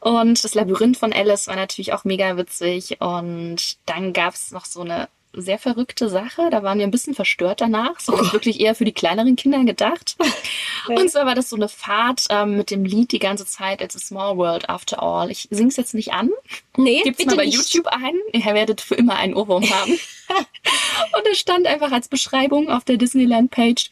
S2: und das Labyrinth von Alice war natürlich auch mega witzig. Und dann gab's noch so eine sehr verrückte Sache. Da waren wir ein bisschen verstört danach. So oh. wirklich eher für die kleineren Kinder gedacht. Und zwar war das so eine Fahrt ähm, mit dem Lied die ganze Zeit It's a Small World After All. Ich sing's jetzt nicht an.
S1: Nee,
S2: Gibt's mal bei nicht. YouTube ein. Ihr werdet für immer einen Ohrwurm haben. Und es stand einfach als Beschreibung auf der Disneyland-Page,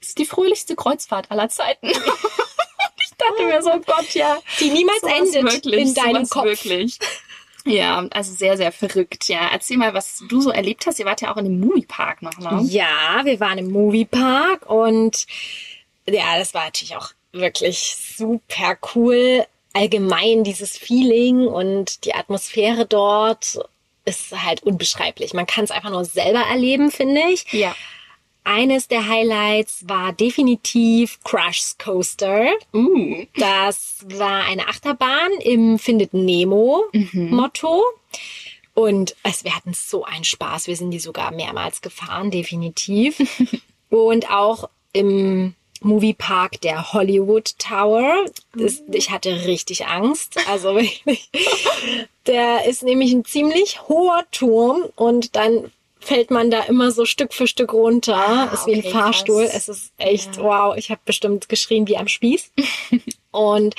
S2: ist die fröhlichste Kreuzfahrt aller Zeiten. ich dachte mir so, Gott, ja.
S1: Die niemals endet wirklich, in deinem Kopf.
S2: Wirklich. Ja, also sehr, sehr verrückt. Ja, erzähl mal, was du so erlebt hast. Ihr wart ja auch in dem Moviepark noch, ne?
S1: Ja, wir waren im Moviepark und ja, das war natürlich auch wirklich super cool. Allgemein dieses Feeling und die Atmosphäre dort ist halt unbeschreiblich. Man kann es einfach nur selber erleben, finde ich.
S2: Ja.
S1: Eines der Highlights war definitiv Crush Coaster.
S2: Uh.
S1: Das war eine Achterbahn im Findet Nemo Motto. Und es, wir hatten so einen Spaß. Wir sind die sogar mehrmals gefahren, definitiv. Und auch im Moviepark der Hollywood Tower. Das, ich hatte richtig Angst. Also wirklich. Der ist nämlich ein ziemlich hoher Turm und dann fällt man da immer so Stück für Stück runter.
S2: Ah,
S1: ist wie ein
S2: okay,
S1: Fahrstuhl.
S2: krass.
S1: Es ist echt wow. Ich habe bestimmt geschrien wie am Spieß. und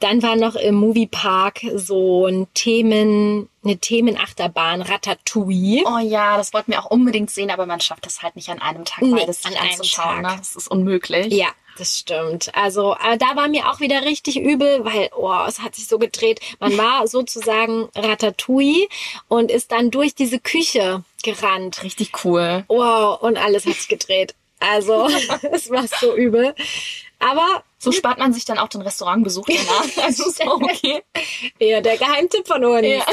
S1: dann war noch im Moviepark so ein Themen, eine Themenachterbahn, Ratatouille.
S2: Oh ja, das wollten wir auch unbedingt sehen, aber man schafft das halt nicht an einem Tag,
S1: Nee,
S2: beides
S1: an einem
S2: anzuschauen.
S1: Tag.
S2: Ne? Das ist unmöglich.
S1: Ja, das stimmt. Also äh, da war mir auch wieder richtig übel, weil oh, es hat sich so gedreht. Man war sozusagen Ratatouille und ist dann durch diese Küche gerannt.
S2: Richtig cool.
S1: Wow, und alles hat sich gedreht. Also es war so übel. Aber
S2: So spart man sich dann auch den Restaurantbesuch danach. Also ist auch okay.
S1: ja, der Geheimtipp von uns.
S2: Ja.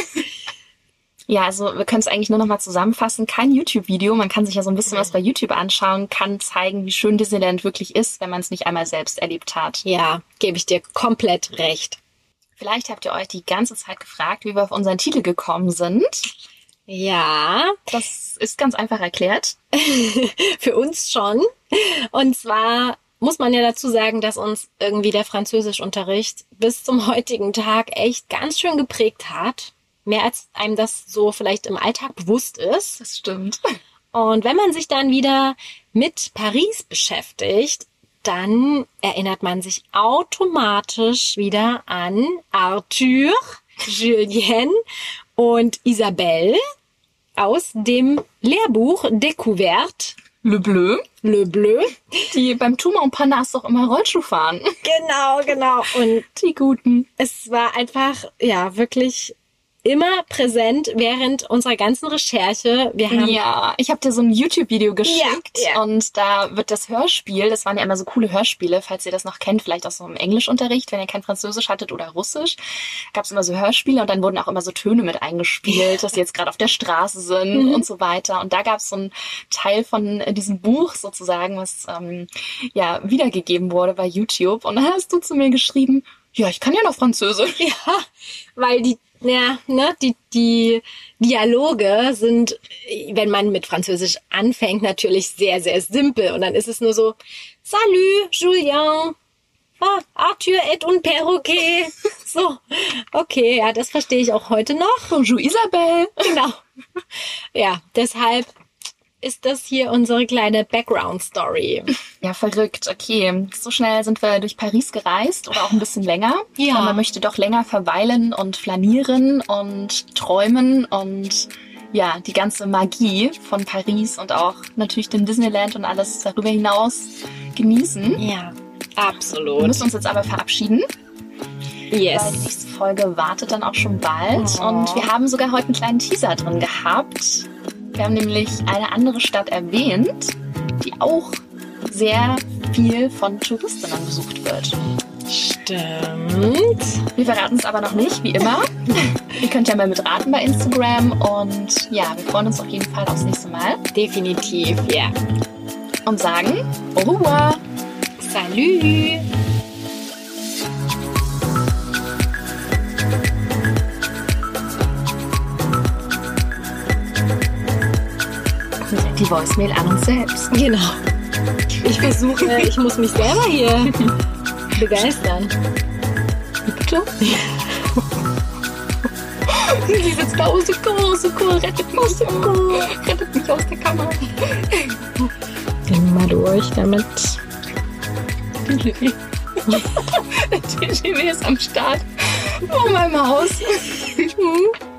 S2: Ja, also wir können es eigentlich nur noch mal zusammenfassen. Kein YouTube-Video. Man kann sich ja so ein bisschen was bei YouTube anschauen, kann zeigen, wie schön Disneyland wirklich ist, wenn man es nicht einmal selbst erlebt hat.
S1: Ja, gebe ich dir komplett recht.
S2: Vielleicht habt ihr euch die ganze Zeit gefragt, wie wir auf unseren Titel gekommen sind.
S1: Ja,
S2: Das ist ganz einfach erklärt.
S1: für uns schon. Und zwar muss man ja dazu sagen, dass uns irgendwie der Französischunterricht bis zum heutigen Tag echt ganz schön geprägt hat. Mehr als einem das so vielleicht im Alltag bewusst ist.
S2: Das stimmt.
S1: Und wenn man sich dann wieder mit Paris beschäftigt, dann erinnert man sich automatisch wieder an Arthur, Julien und Isabelle aus dem Lehrbuch Découverte
S2: Le Bleu,
S1: Le Bleu.
S2: die beim Tuma und Panas doch immer Rollschuh fahren.
S1: Genau, genau. Und
S2: Die Guten.
S1: es war einfach, ja, wirklich immer präsent während unserer ganzen Recherche. Wir haben
S2: Ja, ich habe dir so ein YouTube-Video geschickt
S1: Ja, ja.
S2: und da wird das Hörspiel, das waren ja immer so coole Hörspiele, falls ihr das noch kennt, vielleicht auch so im Englischunterricht, wenn ihr kein Französisch hattet oder Russisch, gab es immer so Hörspiele und dann wurden auch immer so Töne mit eingespielt, dass sie jetzt gerade auf der Straße sind
S1: Mhm.
S2: und so weiter. Und da gab es so einen Teil von äh, diesem Buch sozusagen, was ähm, ja wiedergegeben wurde bei YouTube. Und da hast du zu mir geschrieben, ja, ich kann ja noch Französisch.
S1: Ja, weil die, ja, ne, die, die Dialoge sind, wenn man mit Französisch anfängt, natürlich sehr, sehr simpel. Und dann ist es nur so, Salut, Julien. Ah, Arthur et un perroquet. So, okay, ja, das verstehe ich auch heute noch.
S2: Bonjour Isabelle.
S1: Genau. Ja, deshalb ist das hier unsere kleine Background-Story.
S2: Ja, verrückt. Okay, so schnell sind wir durch Paris gereist oder auch ein bisschen länger.
S1: Ja.
S2: Und man möchte doch länger verweilen und flanieren und träumen und ja, die ganze Magie von Paris und auch natürlich den Disneyland und alles darüber hinaus genießen.
S1: Ja,
S2: Wir
S1: absolut.
S2: müssen uns jetzt aber verabschieden, weil die
S1: Yes.
S2: nächste Folge wartet dann auch schon bald.
S1: Oh.
S2: Und wir haben sogar heute einen kleinen Teaser drin gehabt. Wir haben nämlich eine andere Stadt erwähnt, die auch sehr viel von Touristinnen besucht wird.
S1: Stimmt.
S2: Wir verraten es aber noch nicht, wie immer. Ihr könnt ja mal mitraten bei Instagram und ja, wir freuen uns auf jeden Fall aufs nächste Mal
S1: Definitiv, ja.
S2: und sagen au revoir.
S1: Salut.
S2: Die Voicemail an uns selbst.
S1: Genau. Ich versuche, ich muss mich selber hier begeistern.
S2: Bitte? Sie sitzt da, oh Secours, Secours, rettet mich, Secours, rettet mich aus der Kammer.
S1: Gehen wir mal durch damit.
S2: Der TGW ist am Start. Oh, mein Maus.